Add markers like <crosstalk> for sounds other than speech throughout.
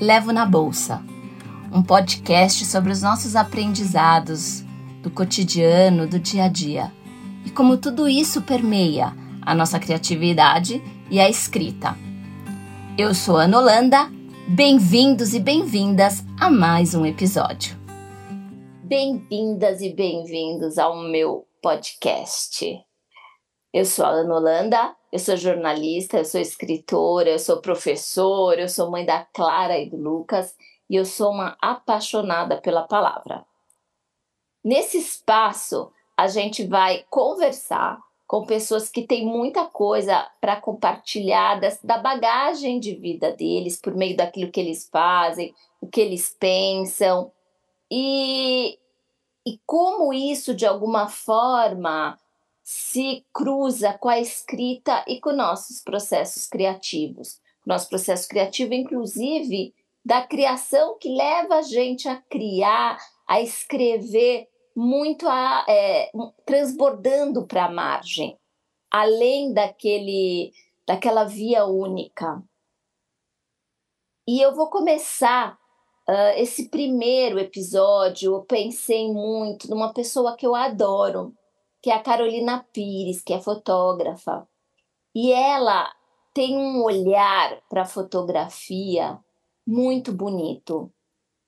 Levo na Bolsa, um podcast sobre os nossos aprendizados do cotidiano, do dia a dia e como tudo isso permeia a nossa criatividade e a escrita. Eu sou Ana Holanda, bem-vindos e bem-vindas a mais um episódio. Bem-vindas e bem-vindos ao meu podcast. Eu sou a Ana Holanda, eu sou jornalista, eu sou escritora, eu sou professora, eu sou mãe da Clara e do Lucas e eu sou uma apaixonada pela palavra. Nesse espaço, a gente vai conversar com pessoas que têm muita coisa para compartilhar da bagagem de vida deles, por meio daquilo que eles fazem, o que eles pensam, e, e como isso, de alguma forma, se cruza com a escrita e com nossos processos criativos. Nosso processo criativo, inclusive, da criação que leva a gente a criar, a escrever muito a, é, transbordando para a margem, além daquele, daquela via única. E eu vou começar uh, esse primeiro episódio. Eu pensei muito numa pessoa que eu adoro, que é a Carolina Pires, que é fotógrafa. E ela tem um olhar para fotografia muito bonito.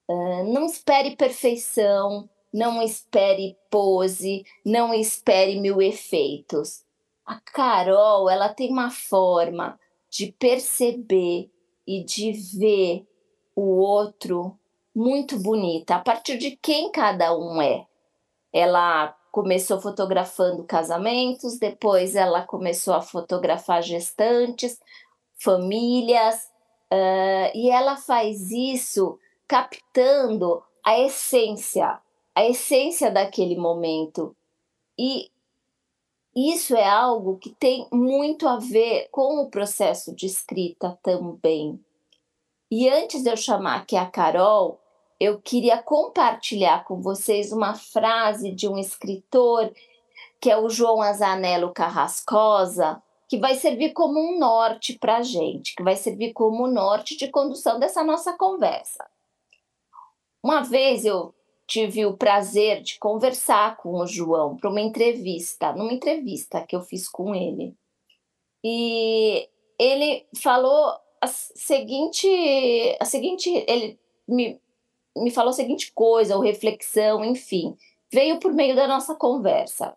Uh, não espere perfeição, não espere pose, não espere mil efeitos. A Carol, ela tem uma forma de perceber e de ver o outro muito bonita, a partir de quem cada um é. Ela começou fotografando casamentos, depois ela começou a fotografar gestantes, famílias, uh, e ela faz isso captando a essência, a essência daquele momento. E isso é algo que tem muito a ver com o processo de escrita também. E antes de eu chamar aqui a Carol, eu queria compartilhar com vocês uma frase de um escritor que é o João Azanello Carrascosa, que vai servir como um norte para a gente, que vai servir como norte de condução dessa nossa conversa. Uma vez eu tive o prazer de conversar com o João para uma entrevista, numa entrevista que eu fiz com ele. E ele falou a seguinte, a seguinte, ele me me falou a seguinte coisa, ou reflexão, enfim, veio por meio da nossa conversa.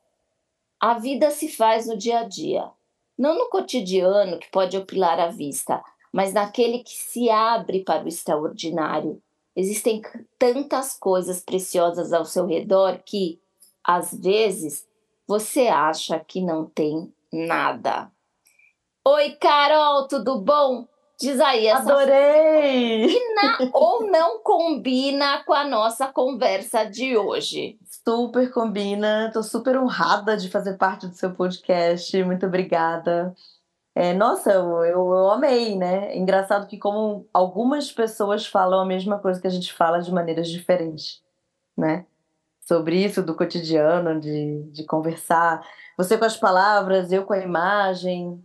A vida se faz no dia a dia, não no cotidiano que pode opilar a vista, mas naquele que se abre para o extraordinário. Existem tantas coisas preciosas ao seu redor que, às vezes, você acha que não tem nada. Oi, Carol, tudo bom? Diz aí, essa Adorei! Combina ou não combina com a nossa conversa de hoje? Super combina, estou super honrada de fazer parte do seu podcast, muito obrigada. É, nossa, eu, eu, eu, amei, né? Engraçado que como algumas pessoas falam a mesma coisa que a gente fala de maneiras diferentes, né? Sobre isso do cotidiano, de, de conversar. Você com as palavras, eu com a imagem,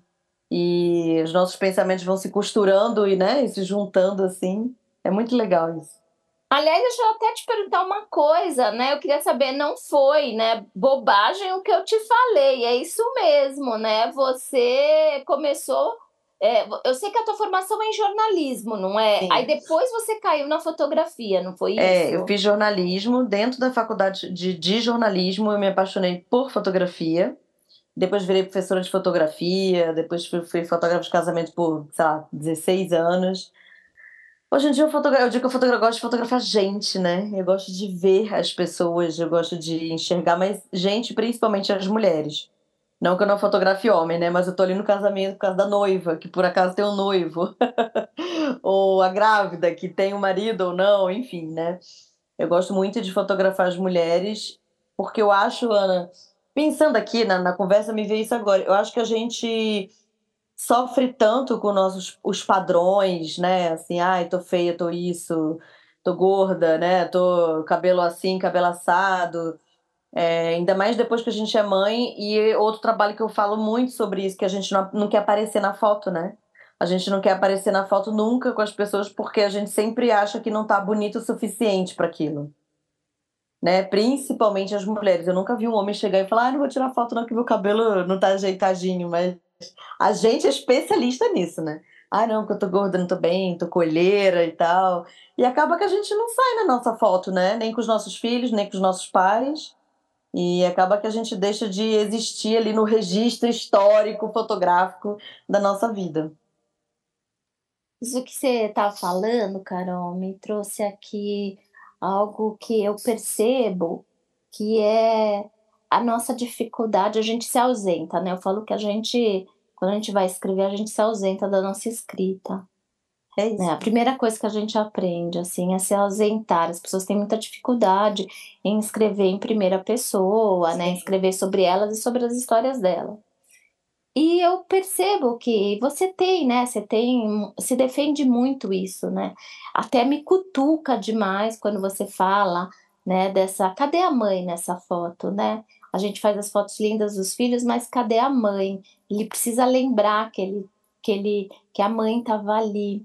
e os nossos pensamentos vão se costurando e, né, e se juntando assim. É muito legal isso. Aliás, deixa eu até te perguntar uma coisa, né? Eu queria saber, não foi, né, bobagem o que eu te falei, é isso mesmo, né? Você começou é, eu sei que a tua formação é em jornalismo, não é? Sim. Aí depois você caiu na fotografia, não foi é, isso? É, eu fiz jornalismo. Dentro da faculdade de, de jornalismo, eu me apaixonei por fotografia. Depois virei professora de fotografia, depois fui, fui fotógrafa de casamento por, sei lá, 16 anos. Hoje em dia eu, fotogra... eu digo que eu, fotogra... eu gosto de fotografar gente, né? Eu gosto de ver as pessoas, eu gosto de enxergar mais gente, principalmente as mulheres. Não que eu não fotografe homem, né? Mas eu tô ali no casamento por causa da noiva, que por acaso tem um noivo. <laughs> ou a grávida, que tem um marido ou não, enfim, né? Eu gosto muito de fotografar as mulheres, porque eu acho, Ana, pensando aqui na, na conversa, me veio isso agora. Eu acho que a gente sofre tanto com nossos os padrões, né? Assim, ai, tô feia, tô isso, tô gorda, né? Tô cabelo assim, cabelo assado. É, ainda mais depois que a gente é mãe. E outro trabalho que eu falo muito sobre isso, que a gente não, não quer aparecer na foto, né? A gente não quer aparecer na foto nunca com as pessoas porque a gente sempre acha que não tá bonito o suficiente para aquilo. Né? Principalmente as mulheres. Eu nunca vi um homem chegar e falar: ah, não vou tirar foto não que meu cabelo não tá ajeitadinho, mas a gente é especialista nisso, né? Ah, não, que eu tô gorda, não tô bem, tô colheira e tal. E acaba que a gente não sai na nossa foto, né? Nem com os nossos filhos, nem com os nossos pais. E acaba que a gente deixa de existir ali no registro histórico, fotográfico da nossa vida. Isso que você tá falando, Carol, me trouxe aqui algo que eu percebo que é a nossa dificuldade, a gente se ausenta, né? Eu falo que a gente quando a gente vai escrever, a gente se ausenta da nossa escrita. É isso. Né? A primeira coisa que a gente aprende, assim, é se ausentar. As pessoas têm muita dificuldade em escrever em primeira pessoa, Sim. né? Escrever sobre elas e sobre as histórias delas. E eu percebo que você tem, né? Você tem, se defende muito isso, né? Até me cutuca demais quando você fala, né? Dessa, cadê a mãe nessa foto, né? A gente faz as fotos lindas dos filhos, mas cadê a mãe? Ele precisa lembrar que ele, que ele, que a mãe estava ali.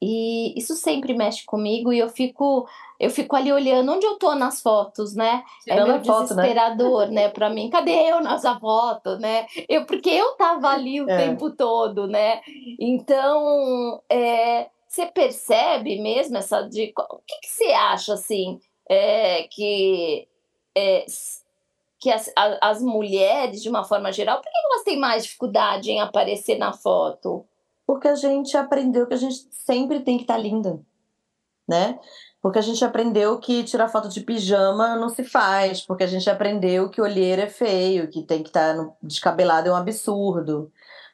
E isso sempre mexe comigo e eu fico, eu fico ali olhando onde eu tô nas fotos, né? É Tirando é meu foto, né? desesperador, né, né para mim. Cadê eu nessa foto, né? Eu porque eu tava ali o é. tempo todo, né? Então, é, você percebe mesmo essa de o que, que você acha assim, é, que é, que as, as mulheres, de uma forma geral, por que elas têm mais dificuldade em aparecer na foto? Porque a gente aprendeu que a gente sempre tem que estar tá linda, né? Porque a gente aprendeu que tirar foto de pijama não se faz, porque a gente aprendeu que olheira é feio, que tem que estar tá descabelado é um absurdo.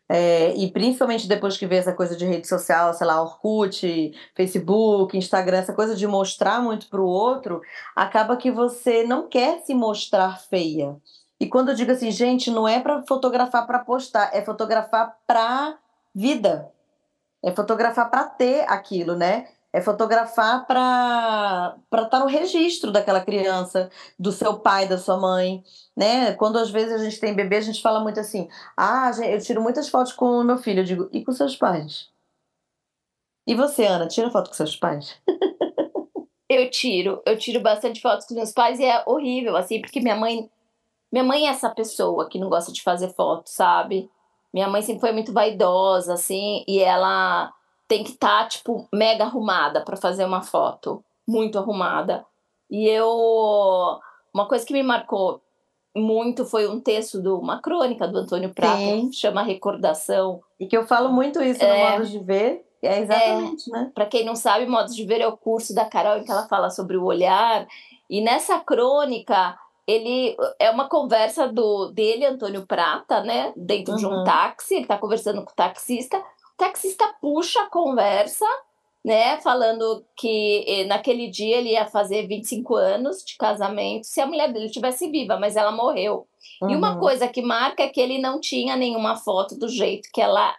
É, e principalmente depois que vê essa coisa de rede social, sei lá, Orkut, Facebook, Instagram, essa coisa de mostrar muito para o outro, acaba que você não quer se mostrar feia. E quando eu digo assim, gente, não é para fotografar para postar, é fotografar para vida. É fotografar para ter aquilo, né? É fotografar para estar tá no registro daquela criança, do seu pai, da sua mãe, né? Quando às vezes a gente tem bebê, a gente fala muito assim: ah, eu tiro muitas fotos com o meu filho. Eu digo, e com seus pais? E você, Ana, tira foto com seus pais? <laughs> eu tiro, eu tiro bastante fotos com meus pais e é horrível, assim, porque minha mãe. Minha mãe é essa pessoa que não gosta de fazer foto, sabe? Minha mãe sempre foi muito vaidosa, assim, e ela tem que estar, tá, tipo, mega arrumada para fazer uma foto. Muito arrumada. E eu. Uma coisa que me marcou muito foi um texto de uma crônica do Antônio Prata, Sim. chama Recordação. E que eu falo muito isso é, no Modos de Ver. É exatamente, é, né? Para quem não sabe, Modos de Ver é o curso da Carol em que ela fala sobre o olhar. E nessa crônica, ele é uma conversa do dele, Antônio Prata, né? Dentro uhum. de um uhum. táxi, ele está conversando com o taxista taxista puxa a conversa, né, falando que eh, naquele dia ele ia fazer 25 anos de casamento se a mulher dele estivesse viva, mas ela morreu. Uhum. E uma uhum. coisa que marca é que ele não tinha nenhuma foto do jeito que ela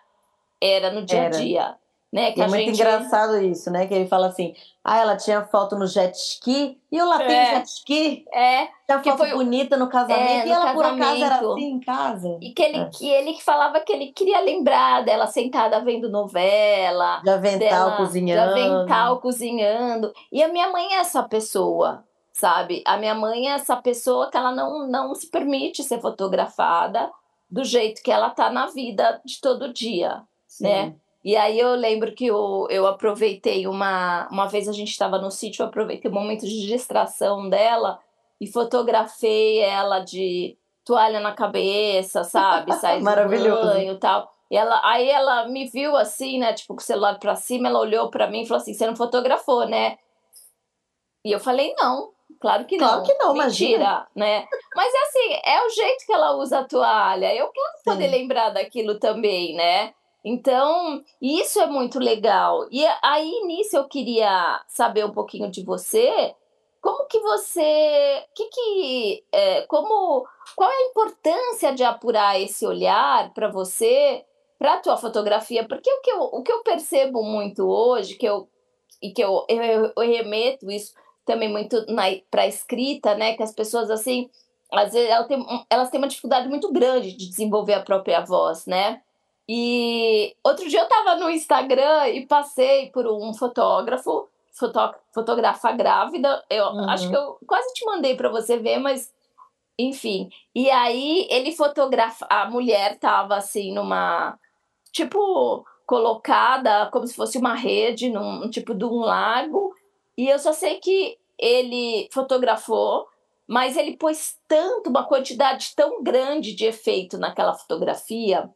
era no dia a dia. Né, que é muito gente... engraçado isso, né? Que ele fala assim: ah, ela tinha foto no jet ski e eu lá é. tenho jet ski. É. Tinha foto foi... bonita no casamento é, no e ela casamento. por acaso era assim em casa. E que ele, é. que ele falava que ele queria lembrar dela sentada vendo novela. De avental dela, cozinhando. De avental cozinhando. E a minha mãe é essa pessoa, sabe? A minha mãe é essa pessoa que ela não, não se permite ser fotografada do jeito que ela tá na vida de todo dia, Sim. né? E aí eu lembro que eu, eu aproveitei uma. Uma vez a gente estava no sítio, eu aproveitei o um momento de distração dela e fotografei ela de toalha na cabeça, sabe? <laughs> Sai Maravilhoso. banho e tal. E ela, aí ela me viu assim, né? Tipo, com o celular pra cima, ela olhou pra mim e falou assim: você não fotografou, né? E eu falei, não, claro que claro não. que não, Mentira, imagina. né? Mas é assim, é o jeito que ela usa a toalha. Eu quero poder lembrar daquilo também, né? Então, isso é muito legal. E aí, nisso, eu queria saber um pouquinho de você. Como que você. Que que, é, como, qual é a importância de apurar esse olhar para você, para a tua fotografia? Porque o que, eu, o que eu percebo muito hoje, que eu, e que eu, eu, eu remeto isso também muito para a escrita, né? Que as pessoas, assim, às vezes elas têm, elas têm uma dificuldade muito grande de desenvolver a própria voz, né? E outro dia eu estava no Instagram e passei por um fotógrafo, fotó fotografa grávida. Eu uhum. acho que eu quase te mandei para você ver, mas enfim. E aí ele fotografa, a mulher estava assim numa tipo colocada como se fosse uma rede num tipo de um lago. E eu só sei que ele fotografou, mas ele pôs tanto, uma quantidade tão grande de efeito naquela fotografia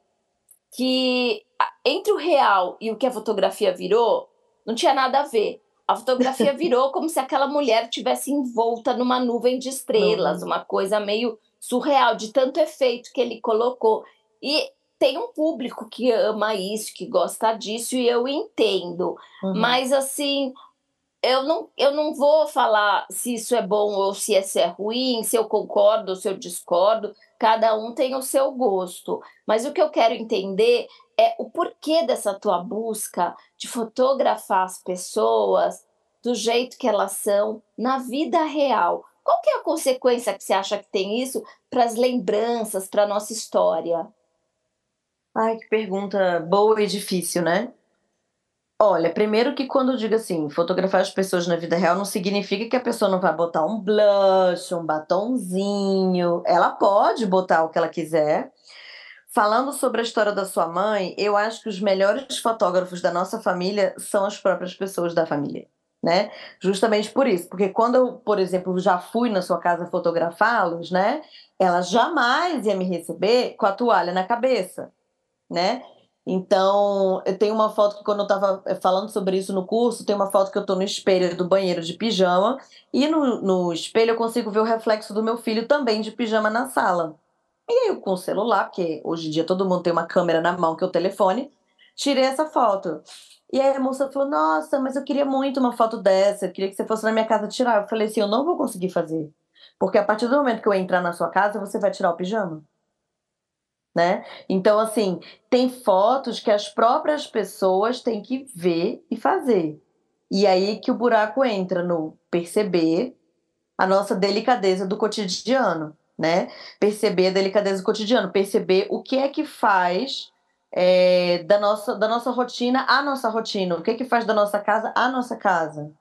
que entre o real e o que a fotografia virou, não tinha nada a ver. A fotografia <laughs> virou como se aquela mulher tivesse envolta numa nuvem de estrelas, uhum. uma coisa meio surreal, de tanto efeito que ele colocou. E tem um público que ama isso, que gosta disso, e eu entendo. Uhum. Mas assim, eu não, eu não vou falar se isso é bom ou se isso é ruim, se eu concordo ou se eu discordo. Cada um tem o seu gosto. Mas o que eu quero entender é o porquê dessa tua busca de fotografar as pessoas do jeito que elas são na vida real. Qual que é a consequência que você acha que tem isso para as lembranças, para a nossa história? Ai, que pergunta boa e difícil, né? Olha, primeiro que quando eu digo assim, fotografar as pessoas na vida real não significa que a pessoa não vai botar um blush, um batonzinho. Ela pode botar o que ela quiser. Falando sobre a história da sua mãe, eu acho que os melhores fotógrafos da nossa família são as próprias pessoas da família, né? Justamente por isso, porque quando eu, por exemplo, já fui na sua casa fotografá-los, né? Ela jamais ia me receber com a toalha na cabeça né? Então, eu tenho uma foto que quando eu estava eh, falando sobre isso no curso, tem uma foto que eu estou no espelho do banheiro de pijama, e no, no espelho eu consigo ver o reflexo do meu filho também de pijama na sala. E aí eu com o celular, porque hoje em dia todo mundo tem uma câmera na mão, que é o telefone, tirei essa foto. E aí a moça falou: Nossa, mas eu queria muito uma foto dessa, eu queria que você fosse na minha casa tirar. Eu falei assim: Eu não vou conseguir fazer. Porque a partir do momento que eu entrar na sua casa, você vai tirar o pijama né? Então, assim, tem fotos que as próprias pessoas têm que ver e fazer. E aí que o buraco entra no perceber a nossa delicadeza do cotidiano, né? Perceber a delicadeza do cotidiano, perceber o que é que faz é, da, nossa, da nossa rotina a nossa rotina, o que é que faz da nossa casa a nossa casa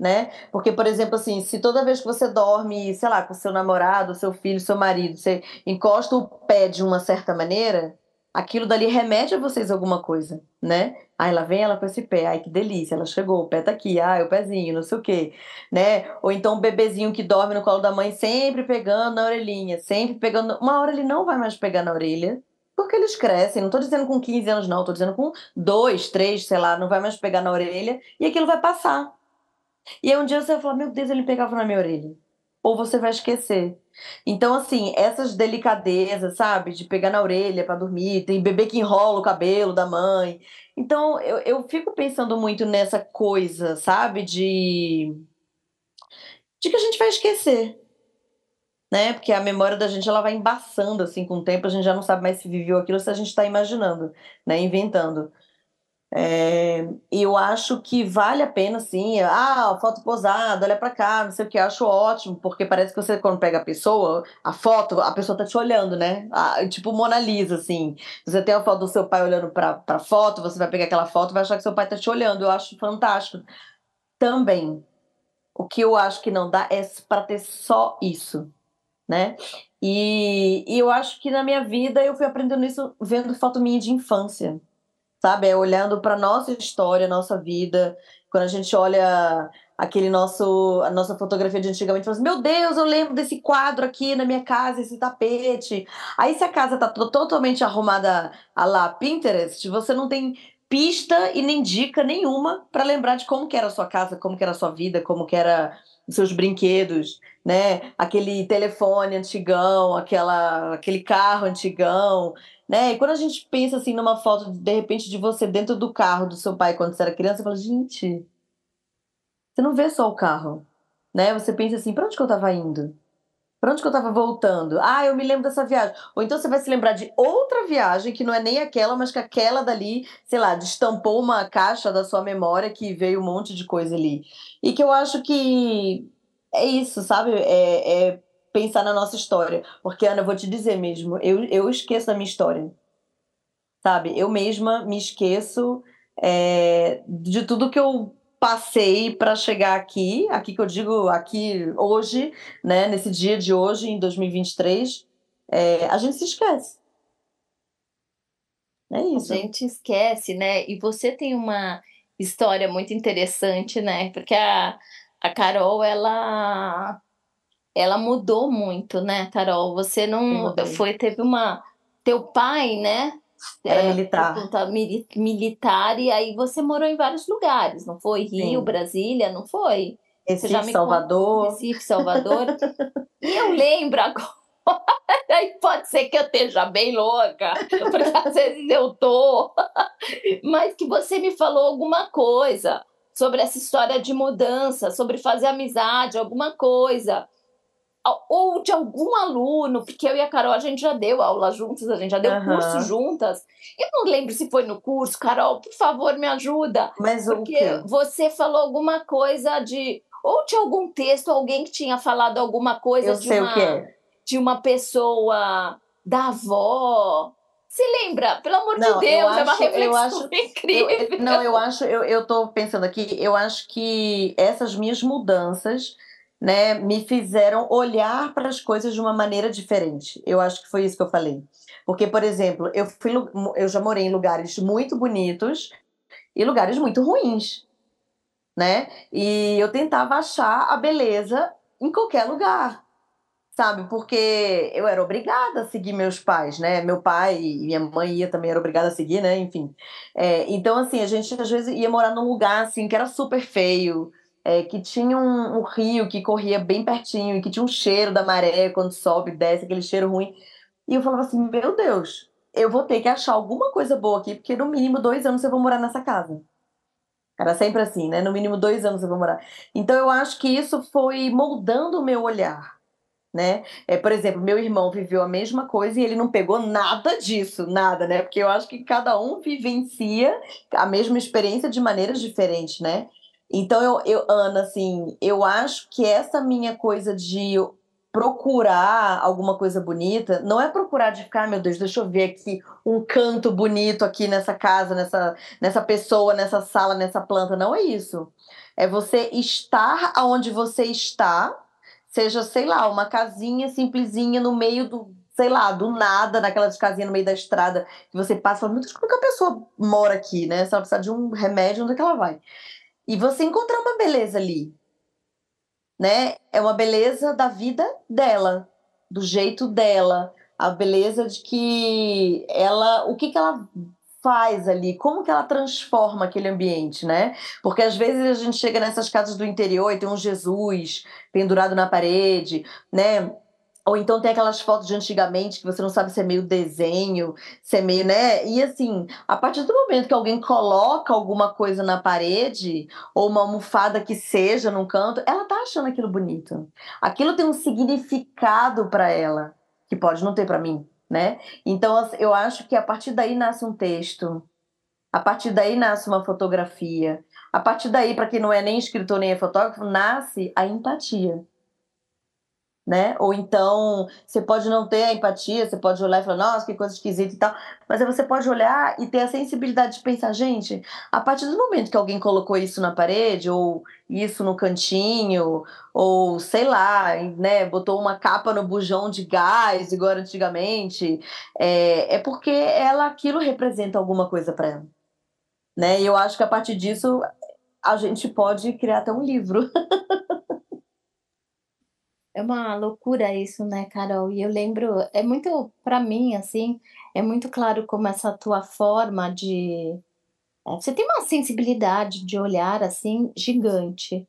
né? Porque, por exemplo, assim, se toda vez que você dorme, sei lá, com seu namorado, seu filho, seu marido, você encosta o pé de uma certa maneira, aquilo dali remete a vocês alguma coisa, né? Aí lá vem ela com esse pé, ai que delícia, ela chegou, o pé tá aqui, ai o pezinho, não sei o quê, né? Ou então o bebezinho que dorme no colo da mãe sempre pegando na orelhinha, sempre pegando, uma hora ele não vai mais pegar na orelha, porque eles crescem, não tô dizendo com 15 anos não, tô dizendo com 2, 3, sei lá, não vai mais pegar na orelha e aquilo vai passar. E aí um dia você vai falar, meu Deus, ele pegava na minha orelha. Ou você vai esquecer. Então, assim, essas delicadezas, sabe? De pegar na orelha para dormir, tem bebê que enrola o cabelo da mãe. Então, eu, eu fico pensando muito nessa coisa, sabe? De. de que a gente vai esquecer. Né? Porque a memória da gente ela vai embaçando assim com o tempo, a gente já não sabe mais se viveu aquilo se a gente está imaginando, né? Inventando. É, eu acho que vale a pena, sim. Ah, foto posada, olha para cá, não sei o que, acho ótimo, porque parece que você, quando pega a pessoa, a foto, a pessoa tá te olhando, né? Ah, tipo Mona Lisa, assim. Você tem a foto do seu pai olhando pra, pra foto, você vai pegar aquela foto e vai achar que seu pai tá te olhando. Eu acho fantástico. Também, o que eu acho que não dá é para ter só isso, né? E, e eu acho que na minha vida eu fui aprendendo isso vendo foto minha de infância sabe? É olhando para nossa história, nossa vida. Quando a gente olha aquele nosso a nossa fotografia de antigamente, fala assim, meu Deus, eu lembro desse quadro aqui na minha casa, esse tapete. Aí se a casa tá totalmente arrumada a lá Pinterest, você não tem pista e nem dica nenhuma para lembrar de como que era a sua casa, como que era a sua vida, como que era os seus brinquedos, né? Aquele telefone antigão, aquela aquele carro antigão, né? E quando a gente pensa assim numa foto, de repente, de você dentro do carro do seu pai quando você era criança, você fala, gente, você não vê só o carro, né? Você pensa assim, para onde que eu estava indo? Para onde que eu estava voltando? Ah, eu me lembro dessa viagem. Ou então você vai se lembrar de outra viagem que não é nem aquela, mas que aquela dali, sei lá, destampou uma caixa da sua memória que veio um monte de coisa ali. E que eu acho que é isso, sabe? É, é pensar na nossa história. Porque, Ana, eu vou te dizer mesmo, eu, eu esqueço da minha história. sabe? Eu mesma me esqueço é, de tudo que eu passei para chegar aqui, aqui que eu digo aqui hoje, né, nesse dia de hoje, em 2023, é, a gente se esquece. É isso. A gente esquece, né? E você tem uma história muito interessante, né? Porque a, a Carol, ela ela mudou muito, né, Carol? Você não foi teve uma teu pai, né? Era é, militar. militar e aí você morou em vários lugares, não foi? Rio, Sim. Brasília, não foi? Recife, Salvador. Conta, Recife, Salvador. e eu lembro agora <laughs> Aí pode ser que eu esteja bem louca, porque às vezes eu tô, <laughs> mas que você me falou alguma coisa sobre essa história de mudança, sobre fazer amizade, alguma coisa. Ou de algum aluno, porque eu e a Carol, a gente já deu aula juntas, a gente já deu uhum. curso juntas. Eu não lembro se foi no curso, Carol, por favor, me ajuda. Mas porque o quê? você falou alguma coisa de. Ou de algum texto, alguém que tinha falado alguma coisa eu de sei uma. O que é de uma pessoa da avó. Se lembra? Pelo amor não, de Deus, acho, é uma reflexão acho, <laughs> incrível. Eu, não, eu acho, eu, eu tô pensando aqui, eu acho que essas minhas mudanças né, me fizeram olhar para as coisas de uma maneira diferente. Eu acho que foi isso que eu falei. Porque, por exemplo, eu, fui, eu já morei em lugares muito bonitos e lugares muito ruins, né? E eu tentava achar a beleza em qualquer lugar sabe? Porque eu era obrigada a seguir meus pais, né? Meu pai e minha mãe ia também era obrigada a seguir, né? Enfim. É, então, assim, a gente às vezes ia morar num lugar assim que era super feio, é, que tinha um, um, rio que corria bem pertinho e que tinha um cheiro da maré quando sobe, desce, aquele cheiro ruim. E eu falava assim, meu Deus, eu vou ter que achar alguma coisa boa aqui, porque no mínimo dois anos eu vou morar nessa casa. Era sempre assim, né? No mínimo dois anos eu vou morar. Então eu acho que isso foi moldando o meu olhar né? É, por exemplo, meu irmão viveu a mesma coisa e ele não pegou nada disso, nada, né? Porque eu acho que cada um vivencia a mesma experiência de maneiras diferentes, né? Então, eu, eu Ana, assim, eu acho que essa minha coisa de procurar alguma coisa bonita, não é procurar de ficar, ah, meu Deus, deixa eu ver aqui um canto bonito aqui nessa casa, nessa, nessa pessoa, nessa sala, nessa planta. Não é isso. É você estar aonde você está seja, sei lá, uma casinha simplesinha no meio do, sei lá, do nada, naquelas casinhas no meio da estrada que você passa meu Deus, como é que a pessoa mora aqui, né? Se ela precisar de um remédio, onde é que ela vai? E você encontrar uma beleza ali, né? É uma beleza da vida dela, do jeito dela, a beleza de que ela, o que que ela faz ali, como que ela transforma aquele ambiente, né? Porque às vezes a gente chega nessas casas do interior e tem um Jesus pendurado na parede, né? Ou então tem aquelas fotos de antigamente que você não sabe se é meio desenho, se é meio, né? E assim, a partir do momento que alguém coloca alguma coisa na parede, ou uma almofada que seja num canto, ela tá achando aquilo bonito. Aquilo tem um significado para ela, que pode não ter para mim né? Então eu acho que a partir daí nasce um texto, a partir daí nasce uma fotografia, a partir daí, para quem não é nem escritor nem é fotógrafo, nasce a empatia né? Ou então você pode não ter a empatia, você pode olhar e falar, nossa, que coisa esquisita e tal, mas aí você pode olhar e ter a sensibilidade de pensar, gente, a partir do momento que alguém colocou isso na parede, ou isso no cantinho, ou sei lá, né, botou uma capa no bujão de gás, igual antigamente, é, é porque ela aquilo representa alguma coisa para ela. Né? E eu acho que a partir disso a gente pode criar até um livro. <laughs> É uma loucura isso, né, Carol? E eu lembro, é muito, para mim, assim, é muito claro como essa tua forma de. É, você tem uma sensibilidade de olhar, assim, gigante,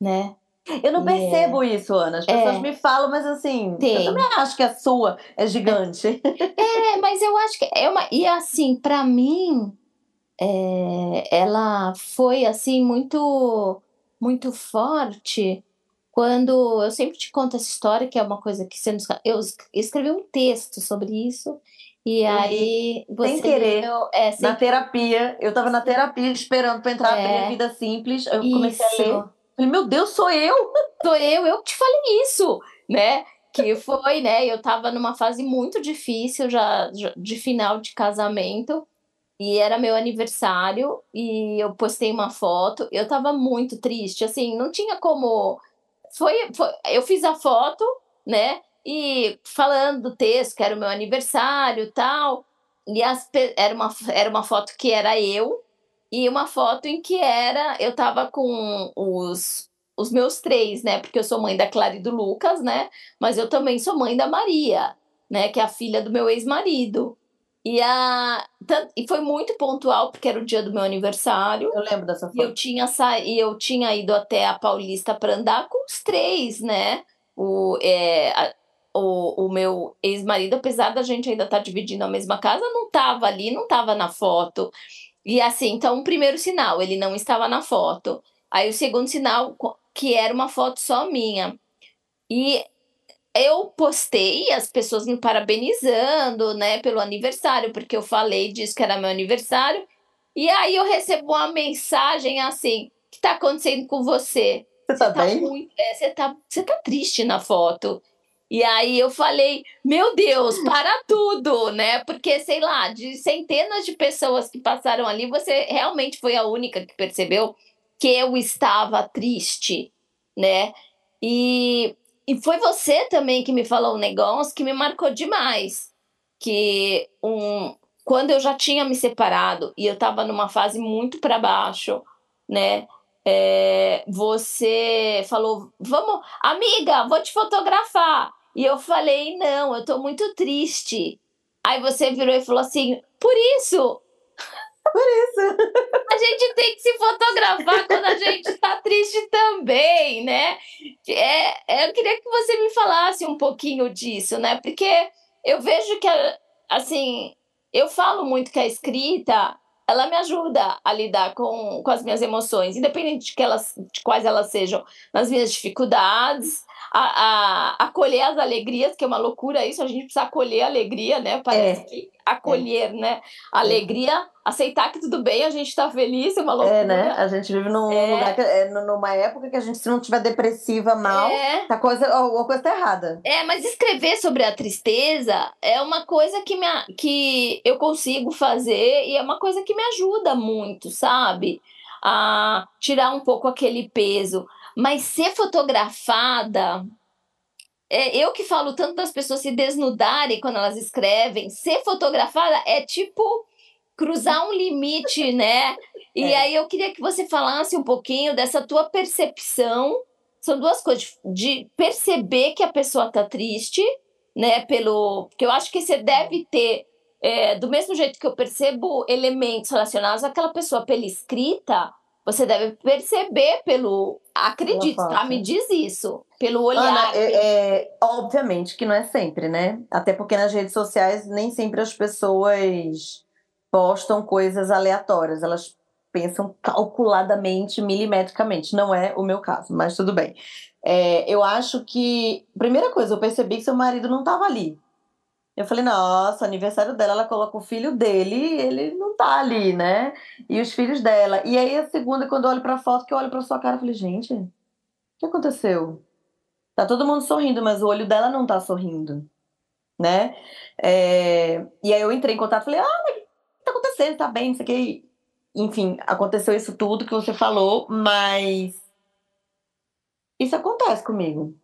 né? Eu não percebo é... isso, Ana. As pessoas é... me falam, mas assim, tem. eu também acho que a sua é gigante. É, mas eu acho que é uma. E assim, para mim, é... ela foi assim, muito, muito forte quando eu sempre te conto essa história, que é uma coisa que você nos, eu escrevi um texto sobre isso. E aí você sem querer é, sem... na terapia, eu estava na terapia esperando para entrar é, na vida simples, eu isso. comecei a ler. Falei, meu Deus, sou eu. <laughs> Sou eu, eu te falei isso, né? que foi, né? Eu tava numa fase muito difícil já, já de final de casamento. E era meu aniversário e eu postei uma foto. Eu tava muito triste, assim, não tinha como. Foi, foi eu fiz a foto, né? E falando do texto, que era o meu aniversário tal. E as, era, uma, era uma foto que era eu, e uma foto em que era. Eu tava com os, os meus três, né? Porque eu sou mãe da Clara e do Lucas, né? Mas eu também sou mãe da Maria, né? Que é a filha do meu ex-marido. E, a, e foi muito pontual, porque era o dia do meu aniversário. Eu lembro dessa foto. E eu tinha, sa, e eu tinha ido até a Paulista para andar com os três, né? O, é, a, o, o meu ex-marido, apesar da gente ainda estar tá dividindo a mesma casa, não estava ali, não estava na foto. E assim, então, o primeiro sinal, ele não estava na foto. Aí o segundo sinal, que era uma foto só minha. E eu postei as pessoas me parabenizando, né, pelo aniversário, porque eu falei disso que era meu aniversário. E aí eu recebo uma mensagem assim: o que está acontecendo com você? Você tá, tá bem? Muito, é, você, tá, você tá triste na foto. E aí eu falei, meu Deus, para <laughs> tudo, né? Porque, sei lá, de centenas de pessoas que passaram ali, você realmente foi a única que percebeu que eu estava triste, né? E e foi você também que me falou um negócio que me marcou demais. Que um, quando eu já tinha me separado e eu estava numa fase muito para baixo, né? É, você falou, vamos, amiga, vou te fotografar. E eu falei, não, eu tô muito triste. Aí você virou e falou assim, por isso, por isso. A gente tem que se fotografar quando a gente está triste também, né? É, é, eu queria que você me falasse um pouquinho disso, né? Porque eu vejo que, assim, eu falo muito que a escrita ela me ajuda a lidar com, com as minhas emoções, independente de, que elas, de quais elas sejam, nas minhas dificuldades, a, a, acolher as alegrias, que é uma loucura isso, a gente precisa acolher a alegria, né? Parece é. que acolher, é. né? A alegria, aceitar que tudo bem, a gente tá feliz, é uma loucura. É, né? A gente vive num é. lugar que, é, numa época que a gente, se não tiver depressiva mal, é. a coisa, alguma coisa tá errada. É, mas escrever sobre a tristeza é uma coisa que, me, que eu consigo fazer e é uma coisa que me ajuda muito, sabe? A tirar um pouco aquele peso. Mas ser fotografada é, eu que falo tanto das pessoas se desnudarem quando elas escrevem, ser fotografada é tipo cruzar um limite, <laughs> né? E é. aí eu queria que você falasse um pouquinho dessa tua percepção. São duas coisas, de perceber que a pessoa tá triste, né? Pelo. Porque eu acho que você deve ter, é, do mesmo jeito que eu percebo elementos relacionados àquela pessoa pela escrita, você deve perceber pelo. Acredito, tá? Me diz isso. Pelo olhar. Ana, é, é, obviamente que não é sempre, né? Até porque nas redes sociais nem sempre as pessoas postam coisas aleatórias. Elas pensam calculadamente, milimetricamente. Não é o meu caso, mas tudo bem. É, eu acho que. Primeira coisa, eu percebi que seu marido não estava ali. Eu falei, nossa, aniversário dela, ela coloca o filho dele, ele não tá ali, né? E os filhos dela. E aí a segunda, quando eu olho pra foto, que eu olho pra sua cara, eu falei, gente, o que aconteceu? Tá todo mundo sorrindo, mas o olho dela não tá sorrindo, né? É... E aí eu entrei em contato, falei, ah, o que tá acontecendo? Tá bem, não sei o que. Enfim, aconteceu isso tudo que você falou, mas isso acontece comigo.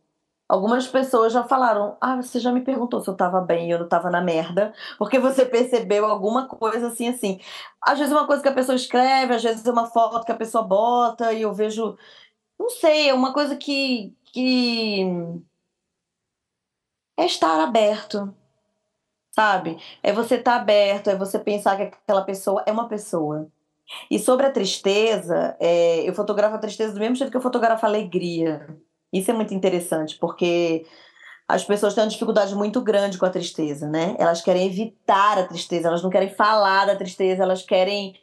Algumas pessoas já falaram: Ah, você já me perguntou se eu tava bem e eu não tava na merda, porque você percebeu alguma coisa assim, assim. Às vezes é uma coisa que a pessoa escreve, às vezes é uma foto que a pessoa bota e eu vejo. Não sei, é uma coisa que. que... É estar aberto, sabe? É você estar tá aberto, é você pensar que aquela pessoa é uma pessoa. E sobre a tristeza, é, eu fotografo a tristeza do mesmo jeito que eu fotografo a alegria. Isso é muito interessante, porque as pessoas têm uma dificuldade muito grande com a tristeza, né? Elas querem evitar a tristeza, elas não querem falar da tristeza, elas querem.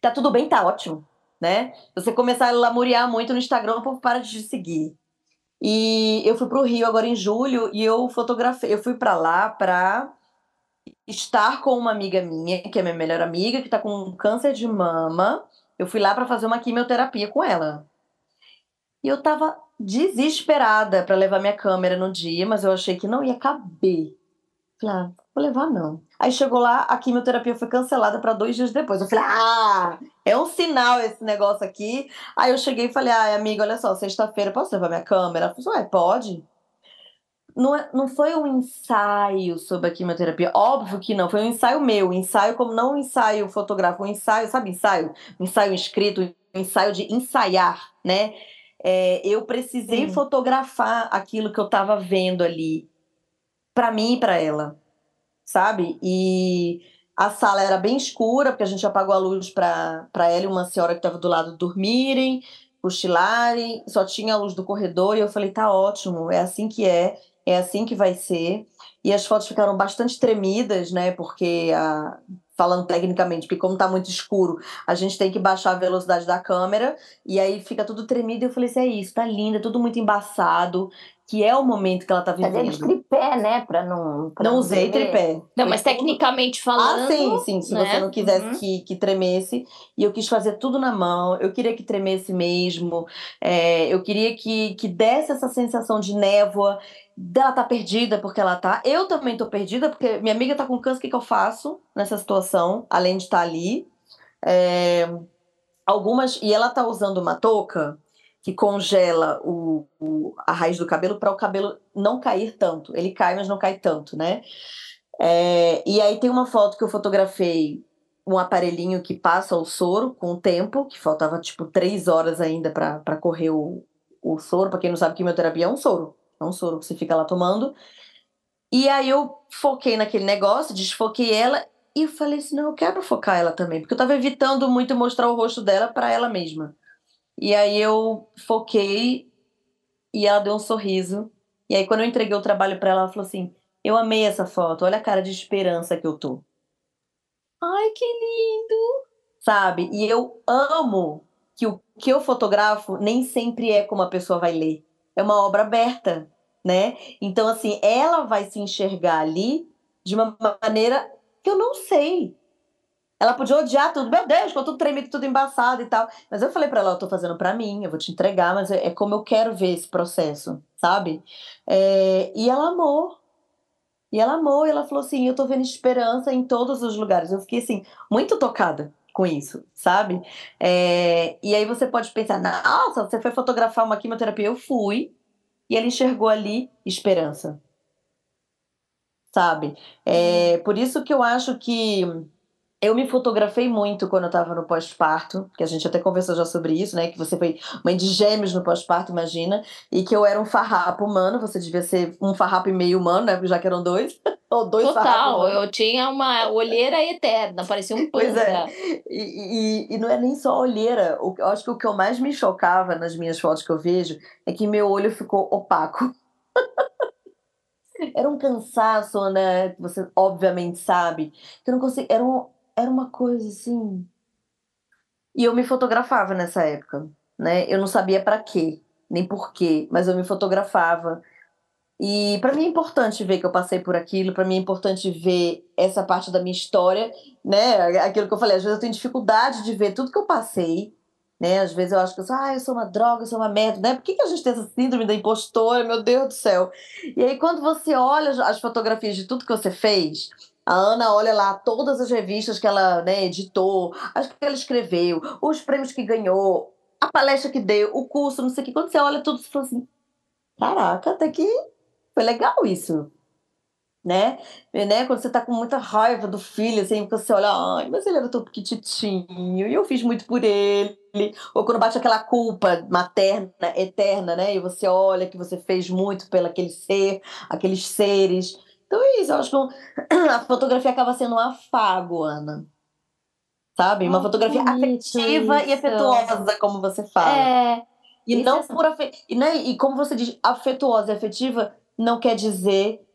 Tá tudo bem, tá ótimo, né? Você começar a lamuriar muito no Instagram, o povo para de te seguir. E eu fui para o Rio agora em julho e eu fotografei, eu fui para lá para estar com uma amiga minha, que é minha melhor amiga, que está com câncer de mama. Eu fui lá para fazer uma quimioterapia com ela. Eu tava desesperada para levar minha câmera no dia, mas eu achei que não ia caber. Falei, ah, vou levar não. Aí chegou lá, a quimioterapia foi cancelada para dois dias depois. Eu falei, ah, é um sinal esse negócio aqui. Aí eu cheguei e falei, ah, amiga, olha só, sexta-feira, posso levar minha câmera? Ela falou, ué, pode. Não, é, não foi um ensaio sobre a quimioterapia, óbvio que não, foi um ensaio meu, ensaio como não um ensaio fotográfico, um ensaio, sabe, ensaio? Um ensaio escrito, um ensaio de ensaiar, né? É, eu precisei Sim. fotografar aquilo que eu estava vendo ali, para mim e para ela, sabe? E a sala era bem escura, porque a gente apagou a luz para ela e uma senhora que estava do lado dormirem, cochilarem, só tinha a luz do corredor, e eu falei: tá ótimo, é assim que é é assim que vai ser. E as fotos ficaram bastante tremidas, né? Porque a, falando tecnicamente, porque como tá muito escuro, a gente tem que baixar a velocidade da câmera e aí fica tudo tremido. E eu falei assim: é isso, tá lindo, é tudo muito embaçado que é o momento que ela tá vivendo. Fazer de tripé, né? Pra não. Pra não, não usei tremer. tripé. Não, mas tecnicamente falando. Ah, sim, sim. Se né? você não quisesse uhum. que, que tremesse. E eu quis fazer tudo na mão. Eu queria que tremesse mesmo. É, eu queria que, que desse essa sensação de névoa. Dela tá perdida porque ela tá. Eu também tô perdida, porque minha amiga tá com câncer, o que, que eu faço nessa situação? Além de estar tá ali. É, algumas. E ela tá usando uma touca que congela o, o a raiz do cabelo para o cabelo não cair tanto. Ele cai, mas não cai tanto, né? É, e aí tem uma foto que eu fotografei um aparelhinho que passa o soro com o tempo, que faltava tipo três horas ainda para correr o, o soro. Para quem não sabe, quimioterapia é um soro, é um soro que você fica lá tomando. E aí eu foquei naquele negócio, desfoquei ela e falei assim: não, eu quero focar ela também, porque eu estava evitando muito mostrar o rosto dela para ela mesma. E aí eu foquei e ela deu um sorriso. E aí quando eu entreguei o trabalho para ela, ela falou assim: "Eu amei essa foto. Olha a cara de esperança que eu tô". Ai, que lindo. Sabe? E eu amo que o que eu fotografo nem sempre é como a pessoa vai ler. É uma obra aberta, né? Então assim, ela vai se enxergar ali de uma maneira que eu não sei. Ela podia odiar tudo, meu Deus, ficou tudo tremido, tudo embaçado e tal. Mas eu falei para ela, eu tô fazendo para mim, eu vou te entregar, mas é, é, como eu quero ver esse processo, sabe? É, e ela amou. E ela amou, e ela falou assim: eu tô vendo esperança em todos os lugares. Eu fiquei assim, muito tocada com isso, sabe? É, e aí você pode pensar, nossa, você foi fotografar uma quimioterapia? Eu fui, e ela enxergou ali esperança. Sabe? É, uhum. por isso que eu acho que eu me fotografei muito quando eu estava no pós-parto, que a gente até conversou já sobre isso, né? Que você foi mãe de gêmeos no pós-parto, imagina, e que eu era um farrapo humano, você devia ser um farrapo e meio humano, né? Já que eram dois. <laughs> Ou dois Total, eu tinha uma olheira eterna, parecia um panda. Pois é, e, e, e, não é nem só olheira, eu acho que o que eu mais me chocava nas minhas fotos que eu vejo é que meu olho ficou opaco. <laughs> era um cansaço, né? Você obviamente sabe. Que eu não consigo. Era um, era uma coisa assim. E eu me fotografava nessa época, né? Eu não sabia para quê, nem por quê, mas eu me fotografava. E para mim é importante ver que eu passei por aquilo, para mim é importante ver essa parte da minha história, né? Aquilo que eu falei, às vezes eu tenho dificuldade de ver tudo que eu passei, né? Às vezes eu acho que eu sou, ah, eu sou uma droga, eu sou uma merda, né? Por que, que a gente tem essa síndrome da impostora? Meu Deus do céu. E aí quando você olha as fotografias de tudo que você fez, a Ana olha lá todas as revistas que ela né, editou, as que ela escreveu, os prêmios que ganhou, a palestra que deu, o curso, não sei o que. Quando você olha tudo, você fala assim: caraca, até que foi legal isso. Né? E, né? Quando você tá com muita raiva do filho, assim, você olha, ai, mas ele era tão pequititinho, e eu fiz muito por ele. Ou quando bate aquela culpa materna, eterna, né? E você olha que você fez muito pelo aquele ser, aqueles seres. Então é isso, eu acho que <clears throat> a fotografia acaba sendo um afago, Ana. Sabe? Uma fotografia afetiva isso. e afetuosa, como você fala. É. E não é... por afe... e, né? e como você diz, afetuosa e afetiva não quer dizer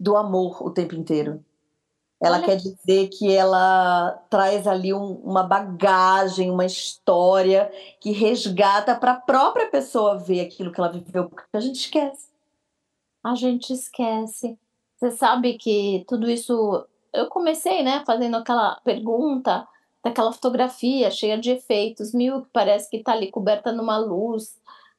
do amor o tempo inteiro. Ela Olha... quer dizer que ela traz ali um, uma bagagem, uma história que resgata para a própria pessoa ver aquilo que ela viveu, porque a gente esquece a gente esquece. Você sabe que tudo isso. Eu comecei, né, fazendo aquela pergunta daquela fotografia cheia de efeitos, mil que parece que está ali coberta numa luz,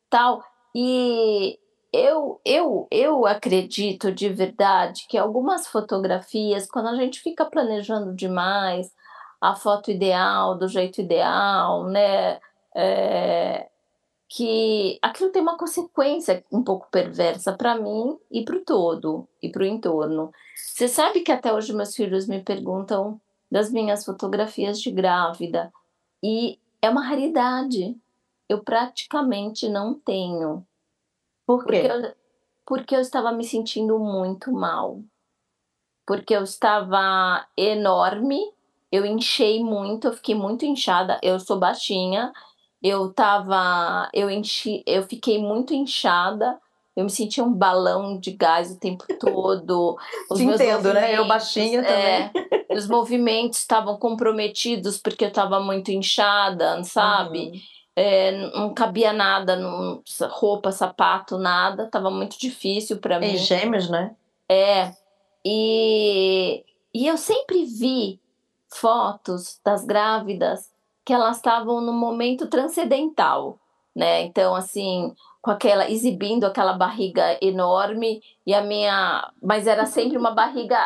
tal. E eu, eu, eu acredito de verdade que algumas fotografias, quando a gente fica planejando demais a foto ideal, do jeito ideal, né? É, que aquilo tem uma consequência um pouco perversa para mim e para o todo e para o entorno. Você sabe que até hoje meus filhos me perguntam das minhas fotografias de grávida e é uma raridade. Eu praticamente não tenho. Por quê? Porque eu, porque eu estava me sentindo muito mal. Porque eu estava enorme, eu enchei muito, eu fiquei muito inchada. Eu sou baixinha, eu tava, eu enchi, eu fiquei muito inchada. Eu me sentia um balão de gás o tempo <laughs> todo. Os Te entendo, né? Eu baixinha é, também. os movimentos estavam comprometidos porque eu estava muito inchada, sabe? Uhum. É, não cabia nada, não, roupa, sapato, nada. Tava muito difícil para mim. E gêmeos, né? É. E, e eu sempre vi fotos das grávidas que elas estavam no momento transcendental, né? Então, assim, com aquela exibindo aquela barriga enorme e a minha, mas era sempre uma barriga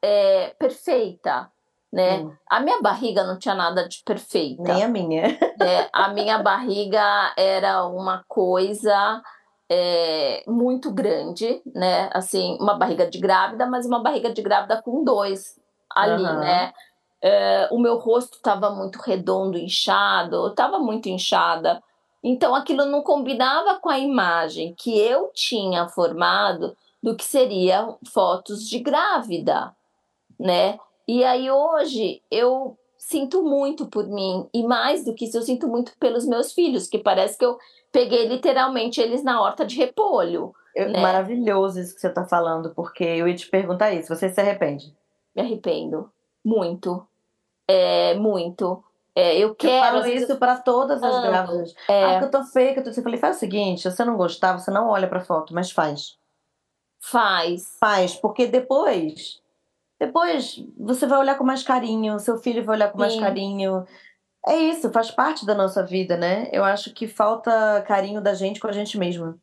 é, perfeita, né? Hum. A minha barriga não tinha nada de perfeita. Nem a minha. <laughs> É, a minha barriga era uma coisa é, muito grande, né? Assim, uma barriga de grávida, mas uma barriga de grávida com dois ali, uhum. né? É, o meu rosto estava muito redondo, inchado, eu estava muito inchada. Então aquilo não combinava com a imagem que eu tinha formado do que seriam fotos de grávida, né? E aí hoje eu sinto muito por mim e mais do que isso eu sinto muito pelos meus filhos, que parece que eu peguei literalmente eles na horta de repolho. Eu, né? Maravilhoso isso que você está falando, porque eu ia te perguntar isso. Você se arrepende? Me arrependo muito. É, muito. É, eu quero. Eu falo isso para todas as grávidas. É. Ah, que eu tô feia, que eu tô. Eu falei, faz o seguinte: se você não gostar, você não olha pra foto, mas faz. Faz. Faz, porque depois. Depois você vai olhar com mais carinho, seu filho vai olhar com Sim. mais carinho. É isso, faz parte da nossa vida, né? Eu acho que falta carinho da gente com a gente mesma.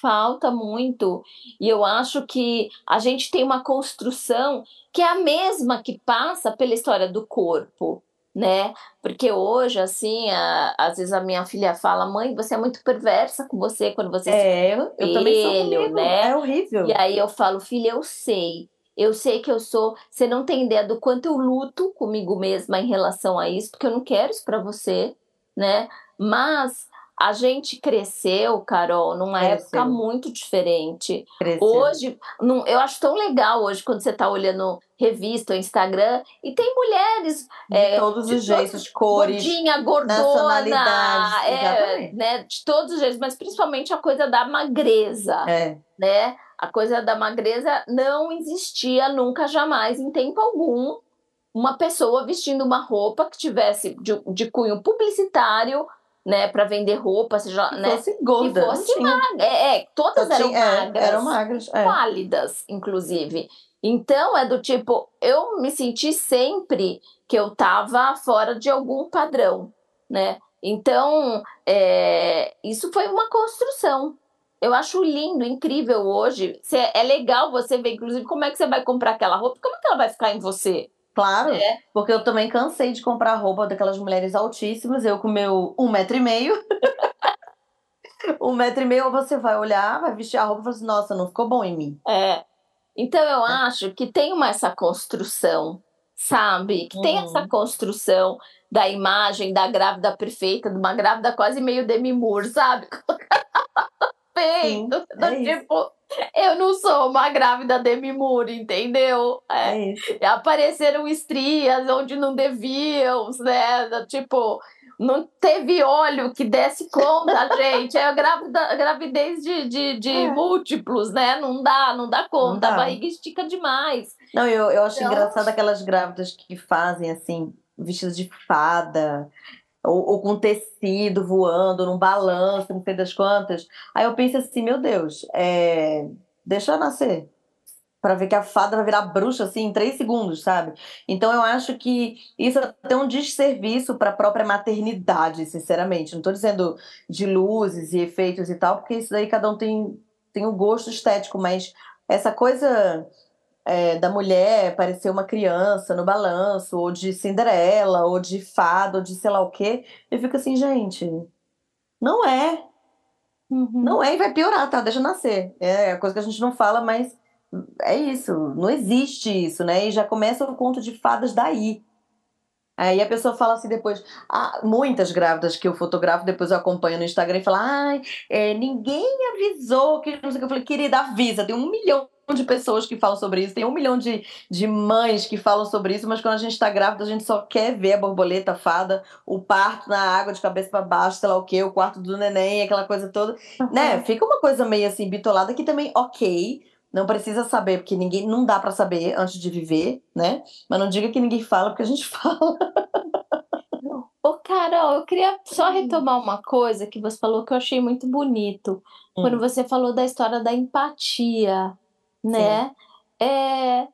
Falta muito. E eu acho que a gente tem uma construção que é a mesma que passa pela história do corpo, né? Porque hoje, assim, a, às vezes a minha filha fala: mãe, você é muito perversa com você quando você é, se eu, eu também sou comigo, né? É horrível. E aí eu falo: filha, eu sei. Eu sei que eu sou. Você não tem ideia do quanto eu luto comigo mesma em relação a isso, porque eu não quero isso para você, né? Mas a gente cresceu, Carol, numa cresceu. época muito diferente. Cresceu. Hoje, não, eu acho tão legal hoje quando você está olhando revista ou Instagram e tem mulheres de é, todos de os jeitos, cores, gordinha, gordona, é, né, de todos os jeitos, mas principalmente a coisa da magreza, é. né? A coisa da magreza não existia nunca jamais em tempo algum uma pessoa vestindo uma roupa que tivesse de, de cunho publicitário né, para vender roupa, seja, né, fosse gorda, que fosse magra. É, é, todas eram tinha, é, magras, eram magras, é. válidas, inclusive. Então é do tipo, eu me senti sempre que eu estava fora de algum padrão, né? Então é, isso foi uma construção. Eu acho lindo, incrível hoje. É legal você ver, inclusive, como é que você vai comprar aquela roupa, como é que ela vai ficar em você? Claro, é. porque eu também cansei de comprar roupa daquelas mulheres altíssimas, eu com meu um metro e meio. <laughs> um metro e meio, você vai olhar, vai vestir a roupa e fala assim, nossa, não ficou bom em mim. É. Então eu é. acho que tem uma essa construção, sabe? Que tem essa uhum. construção da imagem da grávida perfeita, de uma grávida quase meio Demi Moore, sabe? <laughs> Feito, é <laughs> tipo. Eu não sou uma grávida Demi Moore, entendeu? É, é apareceram estrias onde não deviam, né? Tipo, não teve óleo que desse conta, <laughs> gente. É a, grávida, gravidez de, de, de é. múltiplos, né? Não dá, não dá conta. Não dá. A barriga estica demais. Não, eu, eu acho então... engraçado aquelas grávidas que fazem assim, vestidas de fada, ou, ou, com tecido voando num balanço, não sei das quantas. Aí eu penso assim, meu Deus, é... deixa eu nascer. para ver que a fada vai virar bruxa assim em três segundos, sabe? Então eu acho que isso é até um desserviço para a própria maternidade, sinceramente. Não estou dizendo de luzes e efeitos e tal, porque isso daí cada um tem, tem o um gosto estético, mas essa coisa é, da mulher parecer uma criança no balanço, ou de Cinderela, ou de fada, ou de sei lá o quê, eu fico assim, gente, não é. Uhum. Não é e vai piorar, tá? Deixa nascer. É a coisa que a gente não fala, mas é isso, não existe isso, né? E já começa o conto de fadas daí. Aí a pessoa fala assim depois, ah, muitas grávidas que eu fotografo, depois eu acompanho no Instagram e falo, ai, é, ninguém avisou que não sei o que. Eu falei, querida, avisa, tem um milhão de pessoas que falam sobre isso, tem um milhão de, de mães que falam sobre isso, mas quando a gente está grávida, a gente só quer ver a borboleta, a fada, o parto na água de cabeça para baixo, sei lá o que, o quarto do neném, aquela coisa toda, uhum. né? Fica uma coisa meio assim bitolada que também, ok, não precisa saber, porque ninguém não dá para saber antes de viver, né? Mas não diga que ninguém fala, porque a gente <laughs> fala. Ô, Carol, eu queria só retomar uma coisa que você falou que eu achei muito bonito. Hum. Quando você falou da história da empatia, né? É,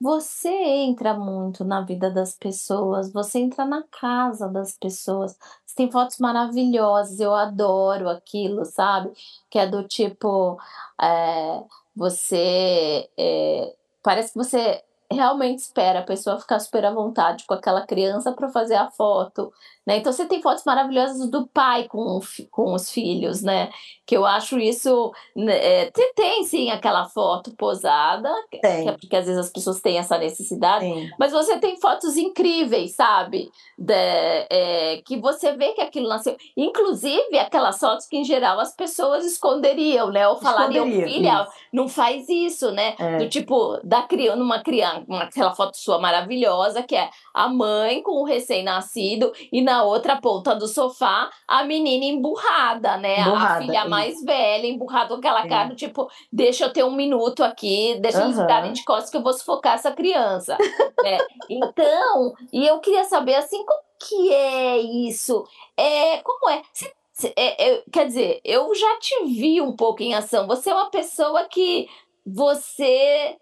você entra muito na vida das pessoas, você entra na casa das pessoas. Você tem fotos maravilhosas, eu adoro aquilo, sabe? Que é do tipo. É, você é, parece que você realmente espera a pessoa ficar super à vontade com aquela criança para fazer a foto, né? Então você tem fotos maravilhosas do pai com, com os filhos, né? Que eu acho isso né, é, tem sim aquela foto posada, tem. que é porque às vezes as pessoas têm essa necessidade, Sim. mas você tem fotos incríveis, sabe? De, é, que você vê que aquilo nasceu. Inclusive aquelas fotos que em geral as pessoas esconderiam, né? Ou falariam, filha, isso. não faz isso, né? É. Do tipo, da criança, numa criança, uma, aquela foto sua maravilhosa, que é a mãe com o recém-nascido e na outra ponta do sofá a menina emburrada, né? Emburrada, a filha mais velha, emburrada com aquela cara, tipo, deixa eu ter um minuto aqui, deixa uhum. eles ficarem de costas que eu vou sufocar essa criança. <laughs> né? Então, e eu queria saber assim, como que é isso? É, como é? Você é, é, quer dizer, eu já te vi um pouco em ação. Você é uma pessoa que você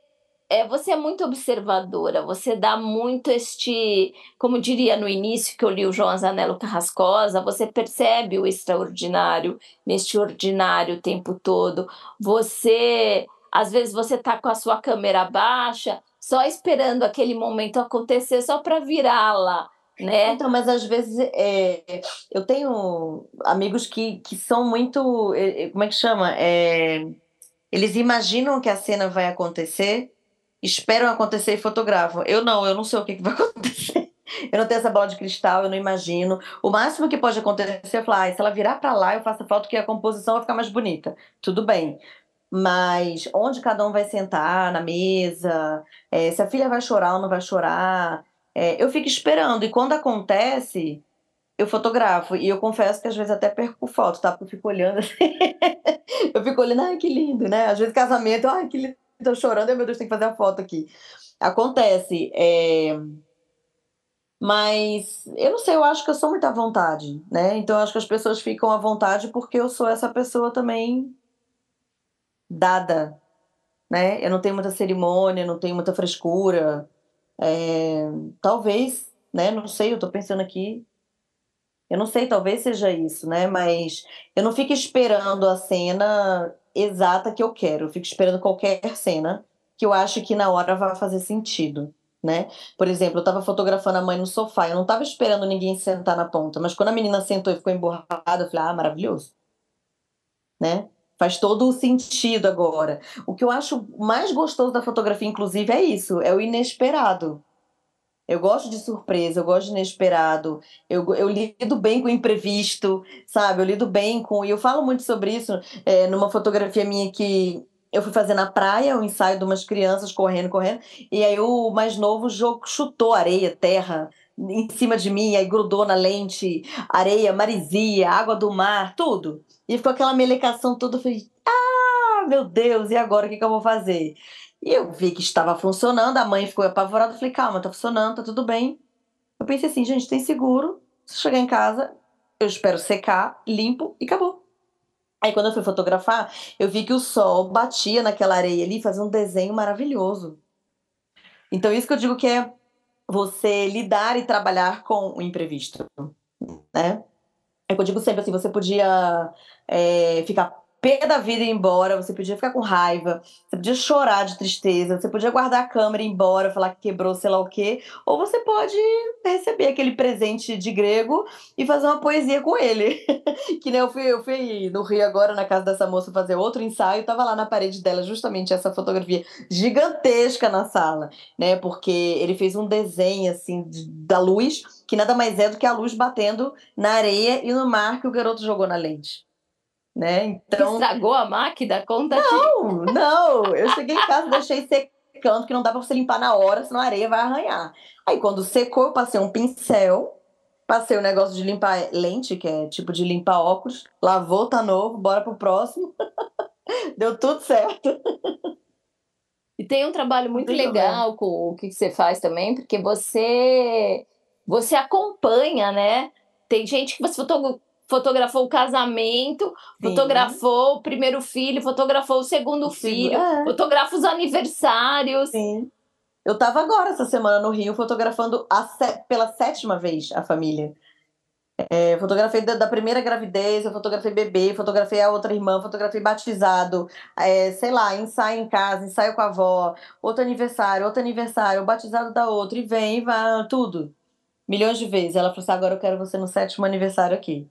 é, você é muito observadora, você dá muito este, como diria no início que eu li o João Azanello Carrascosa, você percebe o extraordinário neste ordinário o tempo todo. Você, às vezes você tá com a sua câmera baixa, só esperando aquele momento acontecer só para virá-la. Né? Então, mas às vezes é, eu tenho amigos que, que são muito. É, é, como é que chama? É, eles imaginam que a cena vai acontecer esperam acontecer e fotografam. Eu não, eu não sei o que, que vai <laughs> acontecer. Eu não tenho essa bola de cristal, eu não imagino. O máximo que pode acontecer é falar, ah, se ela virar para lá, eu faço a foto que a composição vai ficar mais bonita. Tudo bem. Mas onde cada um vai sentar na mesa, é, se a filha vai chorar ou não vai chorar, é, eu fico esperando. E quando acontece, eu fotografo. E eu confesso que às vezes até perco foto, tá? Porque eu fico olhando assim. <laughs> eu fico olhando, ai, que lindo, né? Às vezes casamento, ai, que lindo Tô chorando, meu Deus, tem que fazer a foto aqui. Acontece. É... Mas eu não sei, eu acho que eu sou muito à vontade, né? Então eu acho que as pessoas ficam à vontade porque eu sou essa pessoa também dada, né? Eu não tenho muita cerimônia, não tenho muita frescura. É... Talvez, né? Não sei, eu tô pensando aqui. Eu não sei, talvez seja isso, né? Mas eu não fico esperando a cena exata que eu quero. Eu fico esperando qualquer cena que eu acho que na hora vai fazer sentido, né? Por exemplo, eu estava fotografando a mãe no sofá, eu não estava esperando ninguém sentar na ponta, mas quando a menina sentou e ficou emborrada, eu falei, ah, maravilhoso, né? Faz todo o sentido agora. O que eu acho mais gostoso da fotografia, inclusive, é isso, é o inesperado. Eu gosto de surpresa, eu gosto de inesperado. Eu, eu lido bem com o imprevisto, sabe? Eu lido bem com. E eu falo muito sobre isso é, numa fotografia minha que eu fui fazer na praia o um ensaio de umas crianças correndo, correndo. E aí o mais novo jogo chutou areia, terra em cima de mim, aí grudou na lente, areia, marisia, água do mar, tudo. E ficou aquela melecação toda. Eu falei, ah, meu Deus, e agora o que, que eu vou fazer? E eu vi que estava funcionando, a mãe ficou apavorada, falei, calma, tá funcionando, tá tudo bem. Eu pensei assim, gente, tem seguro, se chegar em casa, eu espero secar, limpo e acabou. Aí quando eu fui fotografar, eu vi que o sol batia naquela areia ali, fazia um desenho maravilhoso. Então isso que eu digo que é você lidar e trabalhar com o imprevisto, né? É que eu digo sempre assim, você podia é, ficar pé da vida e ir embora, você podia ficar com raiva, você podia chorar de tristeza, você podia guardar a câmera e ir embora, falar que quebrou sei lá o quê, ou você pode receber aquele presente de grego e fazer uma poesia com ele. <laughs> que nem eu fui, eu fui no Rio agora, na casa dessa moça, fazer outro ensaio, tava lá na parede dela justamente essa fotografia gigantesca na sala, né? Porque ele fez um desenho assim da luz, que nada mais é do que a luz batendo na areia e no mar que o garoto jogou na lente né? Então estragou a máquina, conta Não, aqui. não. Eu cheguei em casa, deixei secando que não dá para você limpar na hora, senão a areia vai arranhar. Aí quando secou, eu passei um pincel, passei o negócio de limpar lente, que é tipo de limpar óculos, lavou, tá novo, bora pro próximo. <laughs> Deu tudo certo. E tem um trabalho muito, muito legal com o que você faz também, porque você você acompanha, né? Tem gente que você fotografou o casamento, Sim. fotografou o primeiro filho, fotografou o segundo o filho, é. fotografa os aniversários. Sim. Eu estava agora essa semana no Rio fotografando pela sétima vez a família. É, fotografei da, da, primeira gravidez, eu fotografei bebê, fotografei a outra irmã, fotografei batizado, é, sei lá, ensaio em casa, ensaio com a avó, outro aniversário, outro aniversário, o batizado da outra, e vem, e vai, tudo. Milhões de vezes. Ela falou assim: agora eu quero você no sétimo aniversário aqui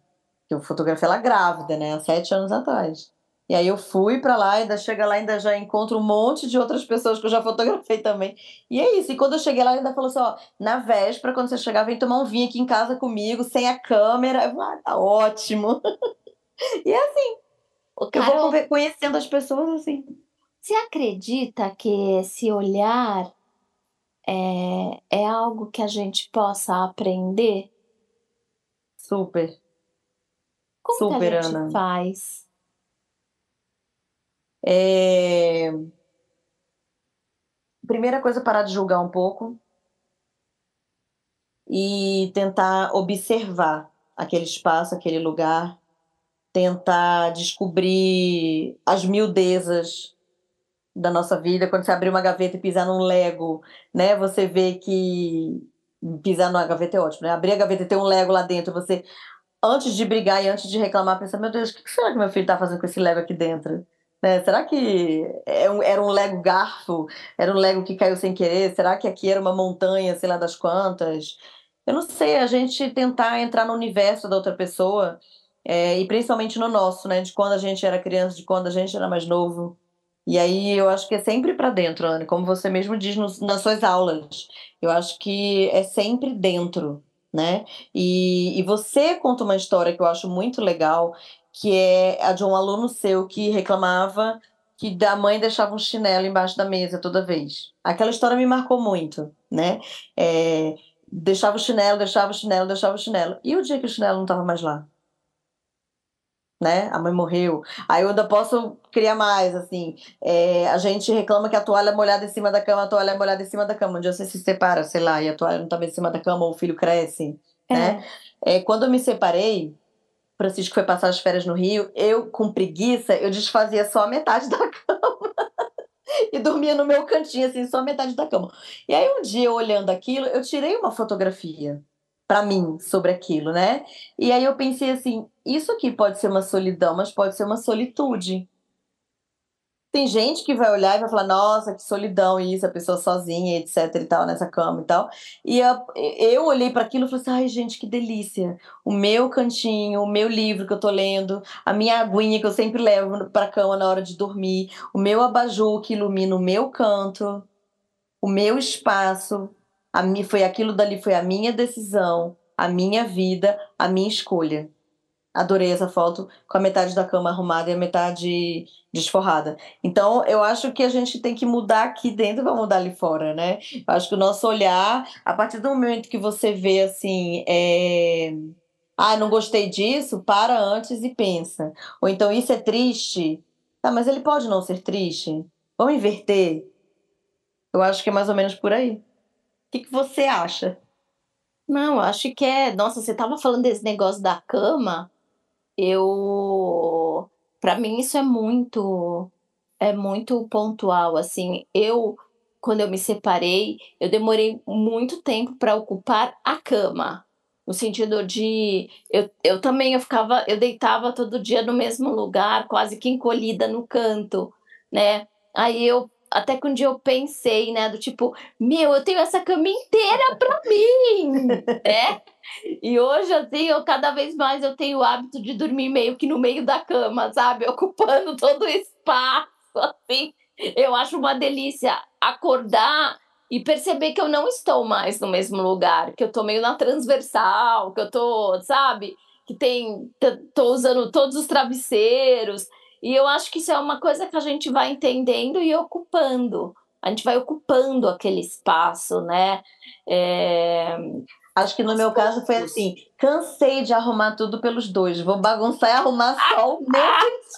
que eu fotografei ela grávida, né, há sete anos atrás. E aí eu fui para lá, ainda chega lá, ainda já encontro um monte de outras pessoas que eu já fotografei também. E é isso. E quando eu cheguei lá, ainda falou assim: ó, na véspera, quando você chegar, vem tomar um vinho aqui em casa comigo, sem a câmera. Eu falei, ah, tá ótimo. <laughs> e é assim. Carol, eu vou conhecendo as pessoas assim. Você acredita que esse olhar é, é algo que a gente possa aprender? Super. Como Super, que a gente Ana. faz? É... Primeira coisa, parar de julgar um pouco e tentar observar aquele espaço, aquele lugar, tentar descobrir as miudezas da nossa vida. Quando você abrir uma gaveta e pisar num Lego, né? Você vê que pisar numa gaveta é ótimo, né? Abrir a gaveta e ter um Lego lá dentro, você antes de brigar e antes de reclamar, pensar, meu Deus, o que será que meu filho está fazendo com esse Lego aqui dentro? Né? Será que é um, era um Lego garfo? Era um Lego que caiu sem querer? Será que aqui era uma montanha, sei lá das quantas? Eu não sei, a gente tentar entrar no universo da outra pessoa, é, e principalmente no nosso, né? De quando a gente era criança, de quando a gente era mais novo. E aí eu acho que é sempre para dentro, Anne, como você mesmo diz nos, nas suas aulas. Eu acho que é sempre dentro né? E, e você conta uma história que eu acho muito legal, que é a de um aluno seu que reclamava que da mãe deixava um chinelo embaixo da mesa toda vez. Aquela história me marcou muito, né? É, deixava o chinelo, deixava o chinelo, deixava o chinelo. E o dia que o chinelo não estava mais lá? Né? A mãe morreu. Aí eu ainda posso criar mais, assim. É, a gente reclama que a toalha é molhada em cima da cama, a toalha é molhada em cima da cama. Um dia você se separa, sei lá, e a toalha não tá bem em cima da cama, ou o filho cresce, é. né? É, quando eu me separei, Francisco foi passar as férias no Rio, eu, com preguiça, eu desfazia só a metade da <laughs> cama. e dormia no meu cantinho, assim, só a metade da cama. E aí, um dia, olhando aquilo, eu tirei uma fotografia para mim sobre aquilo, né? E aí eu pensei assim, isso aqui pode ser uma solidão, mas pode ser uma solitude. Tem gente que vai olhar e vai falar, nossa, que solidão isso, a pessoa sozinha, etc e tal, nessa cama e tal. E eu, eu olhei para aquilo e falei assim, ai gente, que delícia. O meu cantinho, o meu livro que eu tô lendo, a minha aguinha que eu sempre levo para cama na hora de dormir, o meu abajur que ilumina o meu canto, o meu espaço, a foi aquilo dali, foi a minha decisão, a minha vida, a minha escolha. Adorei essa foto com a metade da cama arrumada e a metade desforrada. Então, eu acho que a gente tem que mudar aqui dentro para mudar ali fora, né? Eu acho que o nosso olhar, a partir do momento que você vê assim, é... ah, não gostei disso, para antes e pensa. Ou então, isso é triste. Tá, mas ele pode não ser triste. Vamos inverter. Eu acho que é mais ou menos por aí. O que, que você acha? Não, acho que é. Nossa, você estava falando desse negócio da cama. Eu. para mim isso é muito é muito pontual assim. Eu quando eu me separei, eu demorei muito tempo para ocupar a cama. No sentido de eu, eu também eu ficava, eu deitava todo dia no mesmo lugar, quase que encolhida no canto, né? Aí eu até que um dia eu pensei, né, do tipo, meu, eu tenho essa cama inteira para mim, <laughs> né? E hoje, assim, eu cada vez mais eu tenho o hábito de dormir meio que no meio da cama, sabe? Ocupando <laughs> todo o espaço, assim. Eu acho uma delícia acordar e perceber que eu não estou mais no mesmo lugar, que eu tô meio na transversal, que eu tô, sabe? Que tem, tô usando todos os travesseiros. E eu acho que isso é uma coisa que a gente vai entendendo e ocupando. A gente vai ocupando aquele espaço, né? É... Acho que no meu caso foi assim: cansei de arrumar tudo pelos dois, vou bagunçar e arrumar só o meu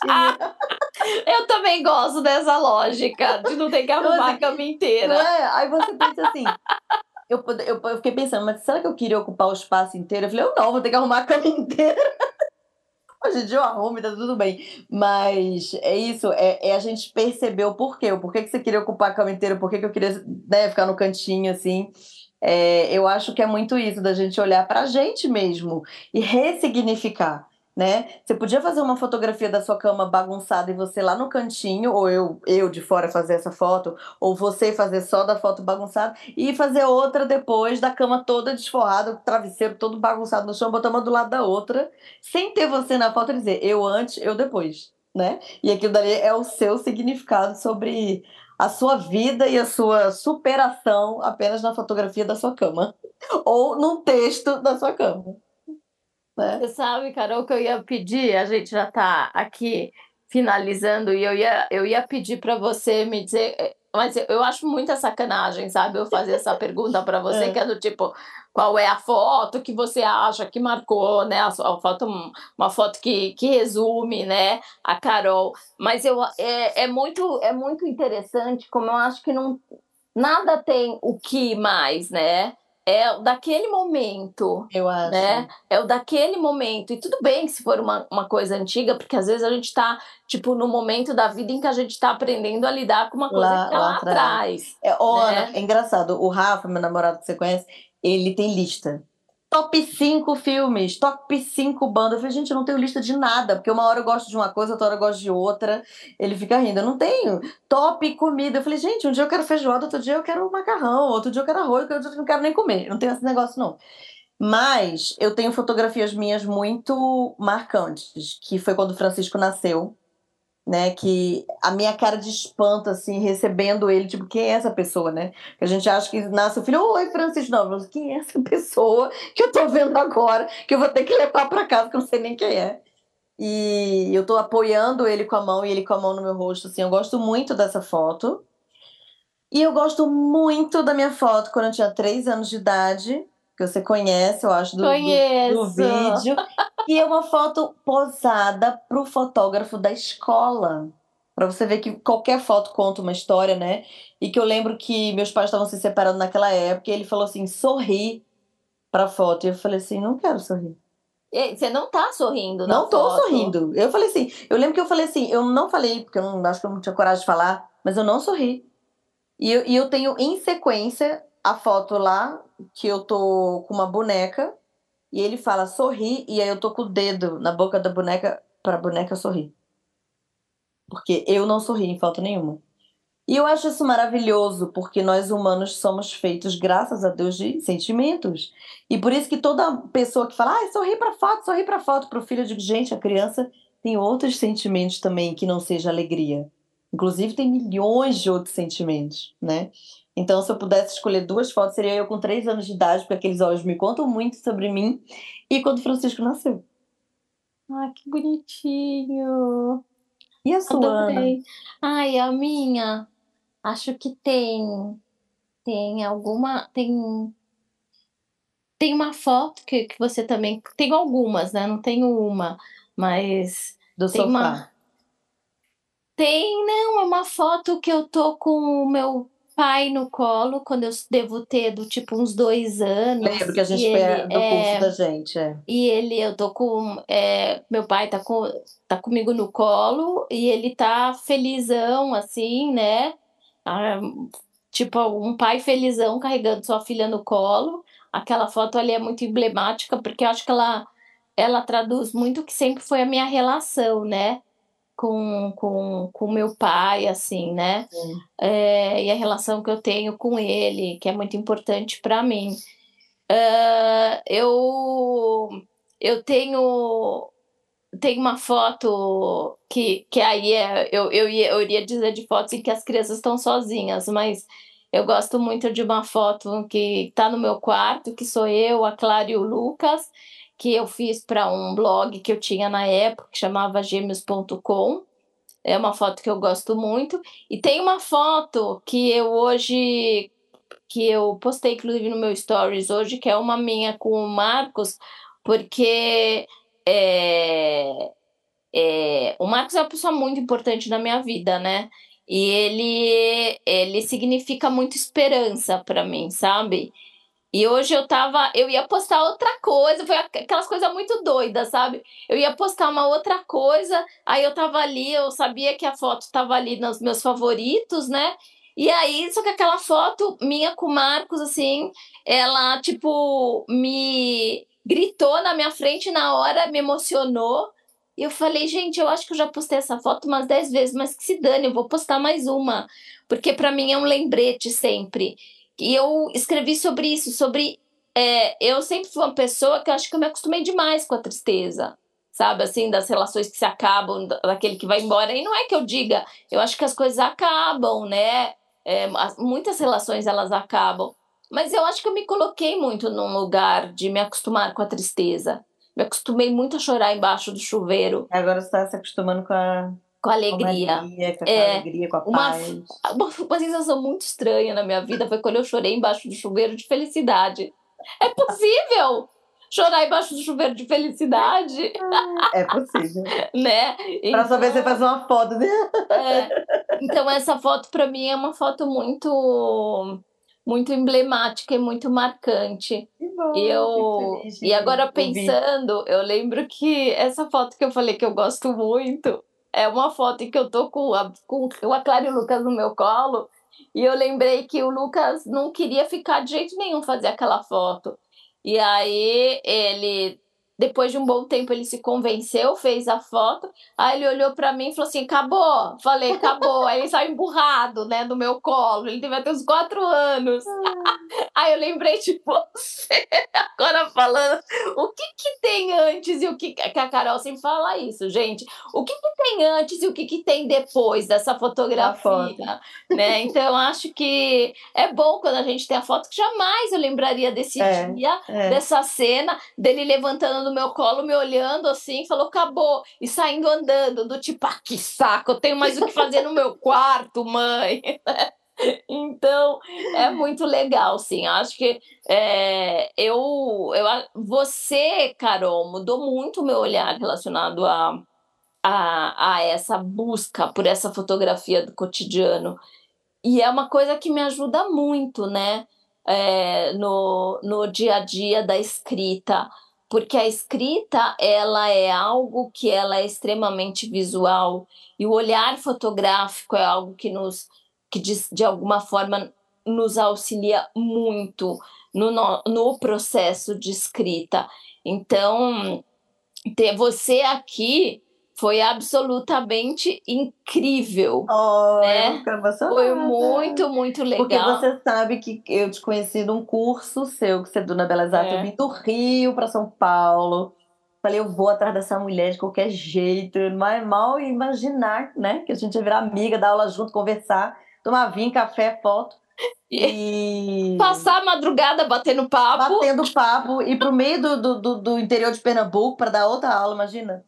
<laughs> Eu também gosto dessa lógica de não ter que arrumar assim, a cama inteira. É? Aí você pensa assim. Eu, eu, eu fiquei pensando, mas será que eu queria ocupar o espaço inteiro? Eu falei, eu não, vou ter que arrumar a cama inteira. Hoje em dia eu arrumo tá tudo bem. Mas é isso, é, é, a gente perceber o porquê. O porquê que você queria ocupar a cama inteira, por que eu queria né, ficar no cantinho, assim. É, eu acho que é muito isso, da gente olhar pra gente mesmo e ressignificar né? Você podia fazer uma fotografia da sua cama bagunçada e você lá no cantinho, ou eu, eu de fora fazer essa foto, ou você fazer só da foto bagunçada e fazer outra depois da cama toda desforrada, o travesseiro todo bagunçado no chão, botar uma do lado da outra, sem ter você na foto e dizer eu antes, eu depois, né? E aquilo dali é o seu significado sobre a sua vida e a sua superação apenas na fotografia da sua cama <laughs> ou no texto da sua cama. Né? Você sabe, Carol, que eu ia pedir, a gente já está aqui finalizando, e eu ia, eu ia pedir para você me dizer. Eh, mas eu acho muita sacanagem, sabe? Eu fazer essa pergunta para <laughs> você, é. que é do tipo, qual é a foto que você acha que marcou, né? A, foto, uma foto que, que resume, né? A Carol. Mas eu, é, é, muito, é muito interessante, como eu acho que não nada tem o que mais, né? É o daquele momento. Eu acho. Né? É o daquele momento. E tudo bem se for uma, uma coisa antiga, porque às vezes a gente está, tipo, no momento da vida em que a gente está aprendendo a lidar com uma coisa lá, que tá lá, lá atrás. atrás. É, né? é engraçado, o Rafa, meu namorado que você conhece, ele tem lista top 5 filmes, top 5 bandas. Eu falei, gente, eu não tenho lista de nada, porque uma hora eu gosto de uma coisa, outra hora eu gosto de outra. Ele fica rindo, eu não tenho. Top comida. Eu falei, gente, um dia eu quero feijoada, outro dia eu quero macarrão, outro dia eu quero arroz, outro dia eu não quero nem comer. Não tenho esse negócio, não. Mas eu tenho fotografias minhas muito marcantes, que foi quando o Francisco nasceu né? Que a minha cara de espanto, assim, recebendo ele, tipo, quem é essa pessoa, né? Que a gente acha que nasce o filho, oi, Francisco, não, mas quem é essa pessoa que eu tô vendo agora, que eu vou ter que levar para casa, que eu não sei nem quem é. E eu tô apoiando ele com a mão e ele com a mão no meu rosto, assim, eu gosto muito dessa foto. E eu gosto muito da minha foto quando eu tinha três anos de idade, que você conhece, eu acho, do, do, do vídeo. E é uma foto posada para o fotógrafo da escola. Para você ver que qualquer foto conta uma história, né? E que eu lembro que meus pais estavam se separando naquela época e ele falou assim: sorri para a foto. E eu falei assim: não quero sorrir. Você não tá sorrindo, Não tô foto. sorrindo. Eu falei assim, eu lembro que eu falei assim, eu não falei, porque eu não, acho que eu não tinha coragem de falar, mas eu não sorri. E eu, e eu tenho em sequência a foto lá, que eu tô com uma boneca, e ele fala sorri, e aí eu tô com o dedo na boca da boneca pra boneca sorrir. Porque eu não sorri em falta nenhuma. E eu acho isso maravilhoso, porque nós humanos somos feitos, graças a Deus, de sentimentos. E por isso que toda pessoa que fala, ah, sorri pra foto, sorri pra foto, pro filho, eu digo, gente, a criança tem outros sentimentos também que não seja alegria. Inclusive, tem milhões de outros sentimentos, né? Então, se eu pudesse escolher duas fotos, seria eu com três anos de idade, porque aqueles olhos me contam muito sobre mim, e quando Francisco nasceu. Ah, que bonitinho! E a sua, Adorei. Ai, a minha, acho que tem, tem alguma, tem, tem uma foto que, que você também, tem algumas, né? Não tenho uma, mas do tem sofá. Uma, tem, não, é uma foto que eu tô com o meu pai no colo quando eu devo ter do tipo uns dois anos. Lembro que a gente pega do é, curso da gente, é. E ele, eu tô com. É, meu pai tá, com, tá comigo no colo e ele tá felizão, assim, né? Ah, tipo, um pai felizão carregando sua filha no colo. Aquela foto ali é muito emblemática, porque eu acho que ela, ela traduz muito o que sempre foi a minha relação, né? Com, com, com meu pai, assim, né? É, e a relação que eu tenho com ele, que é muito importante para mim. Uh, eu, eu tenho, tenho uma foto que, que aí é, eu, eu, ia, eu iria dizer de fotos em que as crianças estão sozinhas, mas eu gosto muito de uma foto que está no meu quarto, que sou eu, a Clara e o Lucas, que eu fiz para um blog que eu tinha na época, que chamava gêmeos.com. É uma foto que eu gosto muito. E tem uma foto que eu hoje, que eu postei inclusive no meu stories hoje, que é uma minha com o Marcos, porque é, é, o Marcos é uma pessoa muito importante na minha vida, né? E ele, ele significa muito esperança para mim, sabe? E hoje eu tava, eu ia postar outra coisa, foi aquelas coisas muito doidas, sabe? Eu ia postar uma outra coisa, aí eu tava ali, eu sabia que a foto tava ali nos meus favoritos, né? E aí, só que aquela foto minha com o Marcos, assim, ela, tipo, me gritou na minha frente na hora, me emocionou. E eu falei, gente, eu acho que eu já postei essa foto umas 10 vezes, mas que se dane, eu vou postar mais uma. Porque para mim é um lembrete sempre. E eu escrevi sobre isso, sobre. É, eu sempre fui uma pessoa que eu acho que eu me acostumei demais com a tristeza, sabe? Assim, das relações que se acabam, daquele que vai embora. E não é que eu diga, eu acho que as coisas acabam, né? É, muitas relações elas acabam. Mas eu acho que eu me coloquei muito num lugar de me acostumar com a tristeza. Me acostumei muito a chorar embaixo do chuveiro. Agora você está se acostumando com a com alegria. Com, alegria, com é, alegria, com a uma, paz. <laughs> Uma, uma sensação muito estranha na minha vida foi quando eu chorei embaixo do chuveiro de felicidade. É possível chorar embaixo do chuveiro de felicidade? É possível. <laughs> né? Então, pra só ver você fazer uma foto. Né? <laughs> É, então essa foto para mim é uma foto muito muito emblemática e muito marcante. Que bom, eu feliz, e agora pensando, eu lembro que essa foto que eu falei que eu gosto muito é uma foto em que eu tô com, a, com o Aclário e o Lucas no meu colo. E eu lembrei que o Lucas não queria ficar de jeito nenhum fazer aquela foto. E aí ele depois de um bom tempo ele se convenceu, fez a foto. Aí ele olhou para mim e falou assim: acabou. Falei, acabou. aí ele saiu emburrado, né, do meu colo. Ele devia ter uns quatro anos. aí eu lembrei de você agora falando o que que tem antes e o que. Que a Carol sempre fala isso, gente. O que que tem antes e o que que tem depois dessa fotografia? Né? Então eu acho que é bom quando a gente tem a foto que jamais eu lembraria desse é, dia, é. dessa cena, dele levantando no meu colo, me olhando assim, falou, acabou. E saindo andando, do tipo, ah, que saco, eu tenho mais o que fazer no meu quarto, mãe. <laughs> Então, é muito legal, sim. Acho que é, eu, eu, você, Carol, mudou muito o meu olhar relacionado a, a, a essa busca por essa fotografia do cotidiano. E é uma coisa que me ajuda muito, né? É, no, no dia a dia da escrita porque a escrita ela é algo que ela é extremamente visual e o olhar fotográfico é algo que nos que de, de alguma forma nos auxilia muito no, no, no processo de escrita. Então, ter você aqui foi absolutamente incrível. Oh, né? Foi muito, muito legal. Porque você sabe que eu te conheci num curso seu, que você é do na Belas Artes. É. Eu vim do Rio para São Paulo. Falei, eu vou atrás dessa mulher de qualquer jeito. Mas mal imaginar, né? Que a gente ia virar amiga, dar aula junto, conversar, tomar vinho, café, foto. E... <laughs> Passar a madrugada batendo papo. Batendo papo. E pro meio do, do, do, do interior de Pernambuco para dar outra aula, imagina.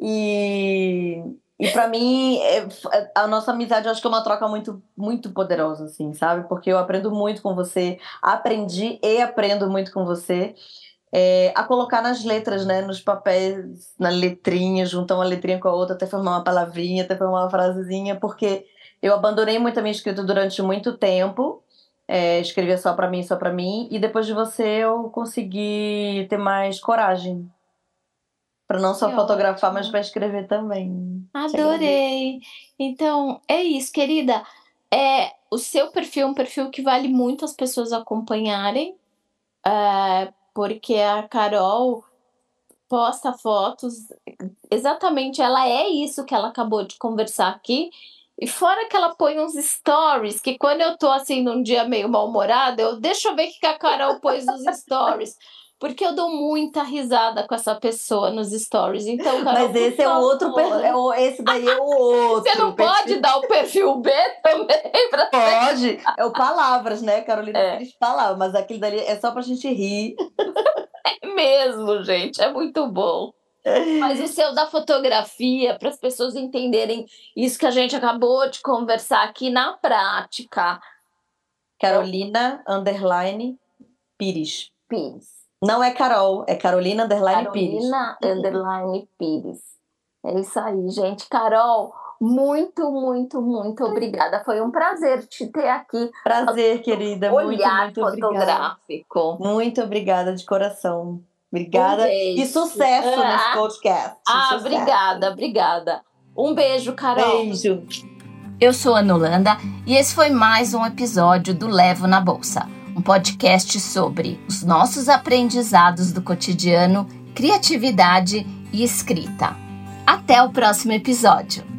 E, e para mim, é, a nossa amizade eu acho que é uma troca muito, muito poderosa, assim, sabe? Porque eu aprendo muito com você, aprendi e aprendo muito com você. É, a colocar nas letras, né, nos papéis, na letrinha, juntar uma letrinha com a outra, até formar uma palavrinha, até formar uma frasezinha, porque Eu abandonei muito a minha escrita durante muito tempo. É, escrevia só para mim, só para mim. E depois de você, eu consegui ter mais coragem. Para não só fotografar, ótimo. mas para escrever também. Adorei. Então, é isso, querida. É, o seu perfil é um perfil que vale muito as pessoas acompanharem, é, porque a Carol posta fotos, exatamente, ela é isso que ela acabou de conversar aqui. E fora que ela põe uns stories, que quando eu tô assim num dia meio mal-humorada, eu deixa eu ver o que que a Carol pôs nos stories. <laughs> Porque eu dou muita risada com essa pessoa nos stories. Então, Carol, Mas esse por é o outro perfil. É esse daí é o outro. Você não pode perfil. dar o perfil B também <laughs> pra Pode. É o palavras, né, Carolina? É. Pires palavras. Mas aquele dali é só pra gente rir. mesmo, gente. É muito bom. Mas o seu da fotografia, para as pessoas entenderem isso que a gente acabou de conversar aqui na prática. Carolina Underline Pires. Pires. Não é Carol, é Carolina Underline Pires. Carolina Underline Pires. É isso aí, gente. Carol, muito, muito, muito obrigada. Foi um prazer te ter aqui. Prazer, querida. Muito, Olhar muito obrigada. fotográfico. Muito obrigada de coração. Obrigada. Um e sucesso Ah, nesse podcast. Ah, Sucesso. obrigada, obrigada. Um beijo, Carol. Beijo. Eu sou a Nolanda e esse foi mais um episódio do Levo na Bolsa, um podcast sobre os nossos aprendizados do cotidiano, criatividade e escrita. Até o próximo episódio!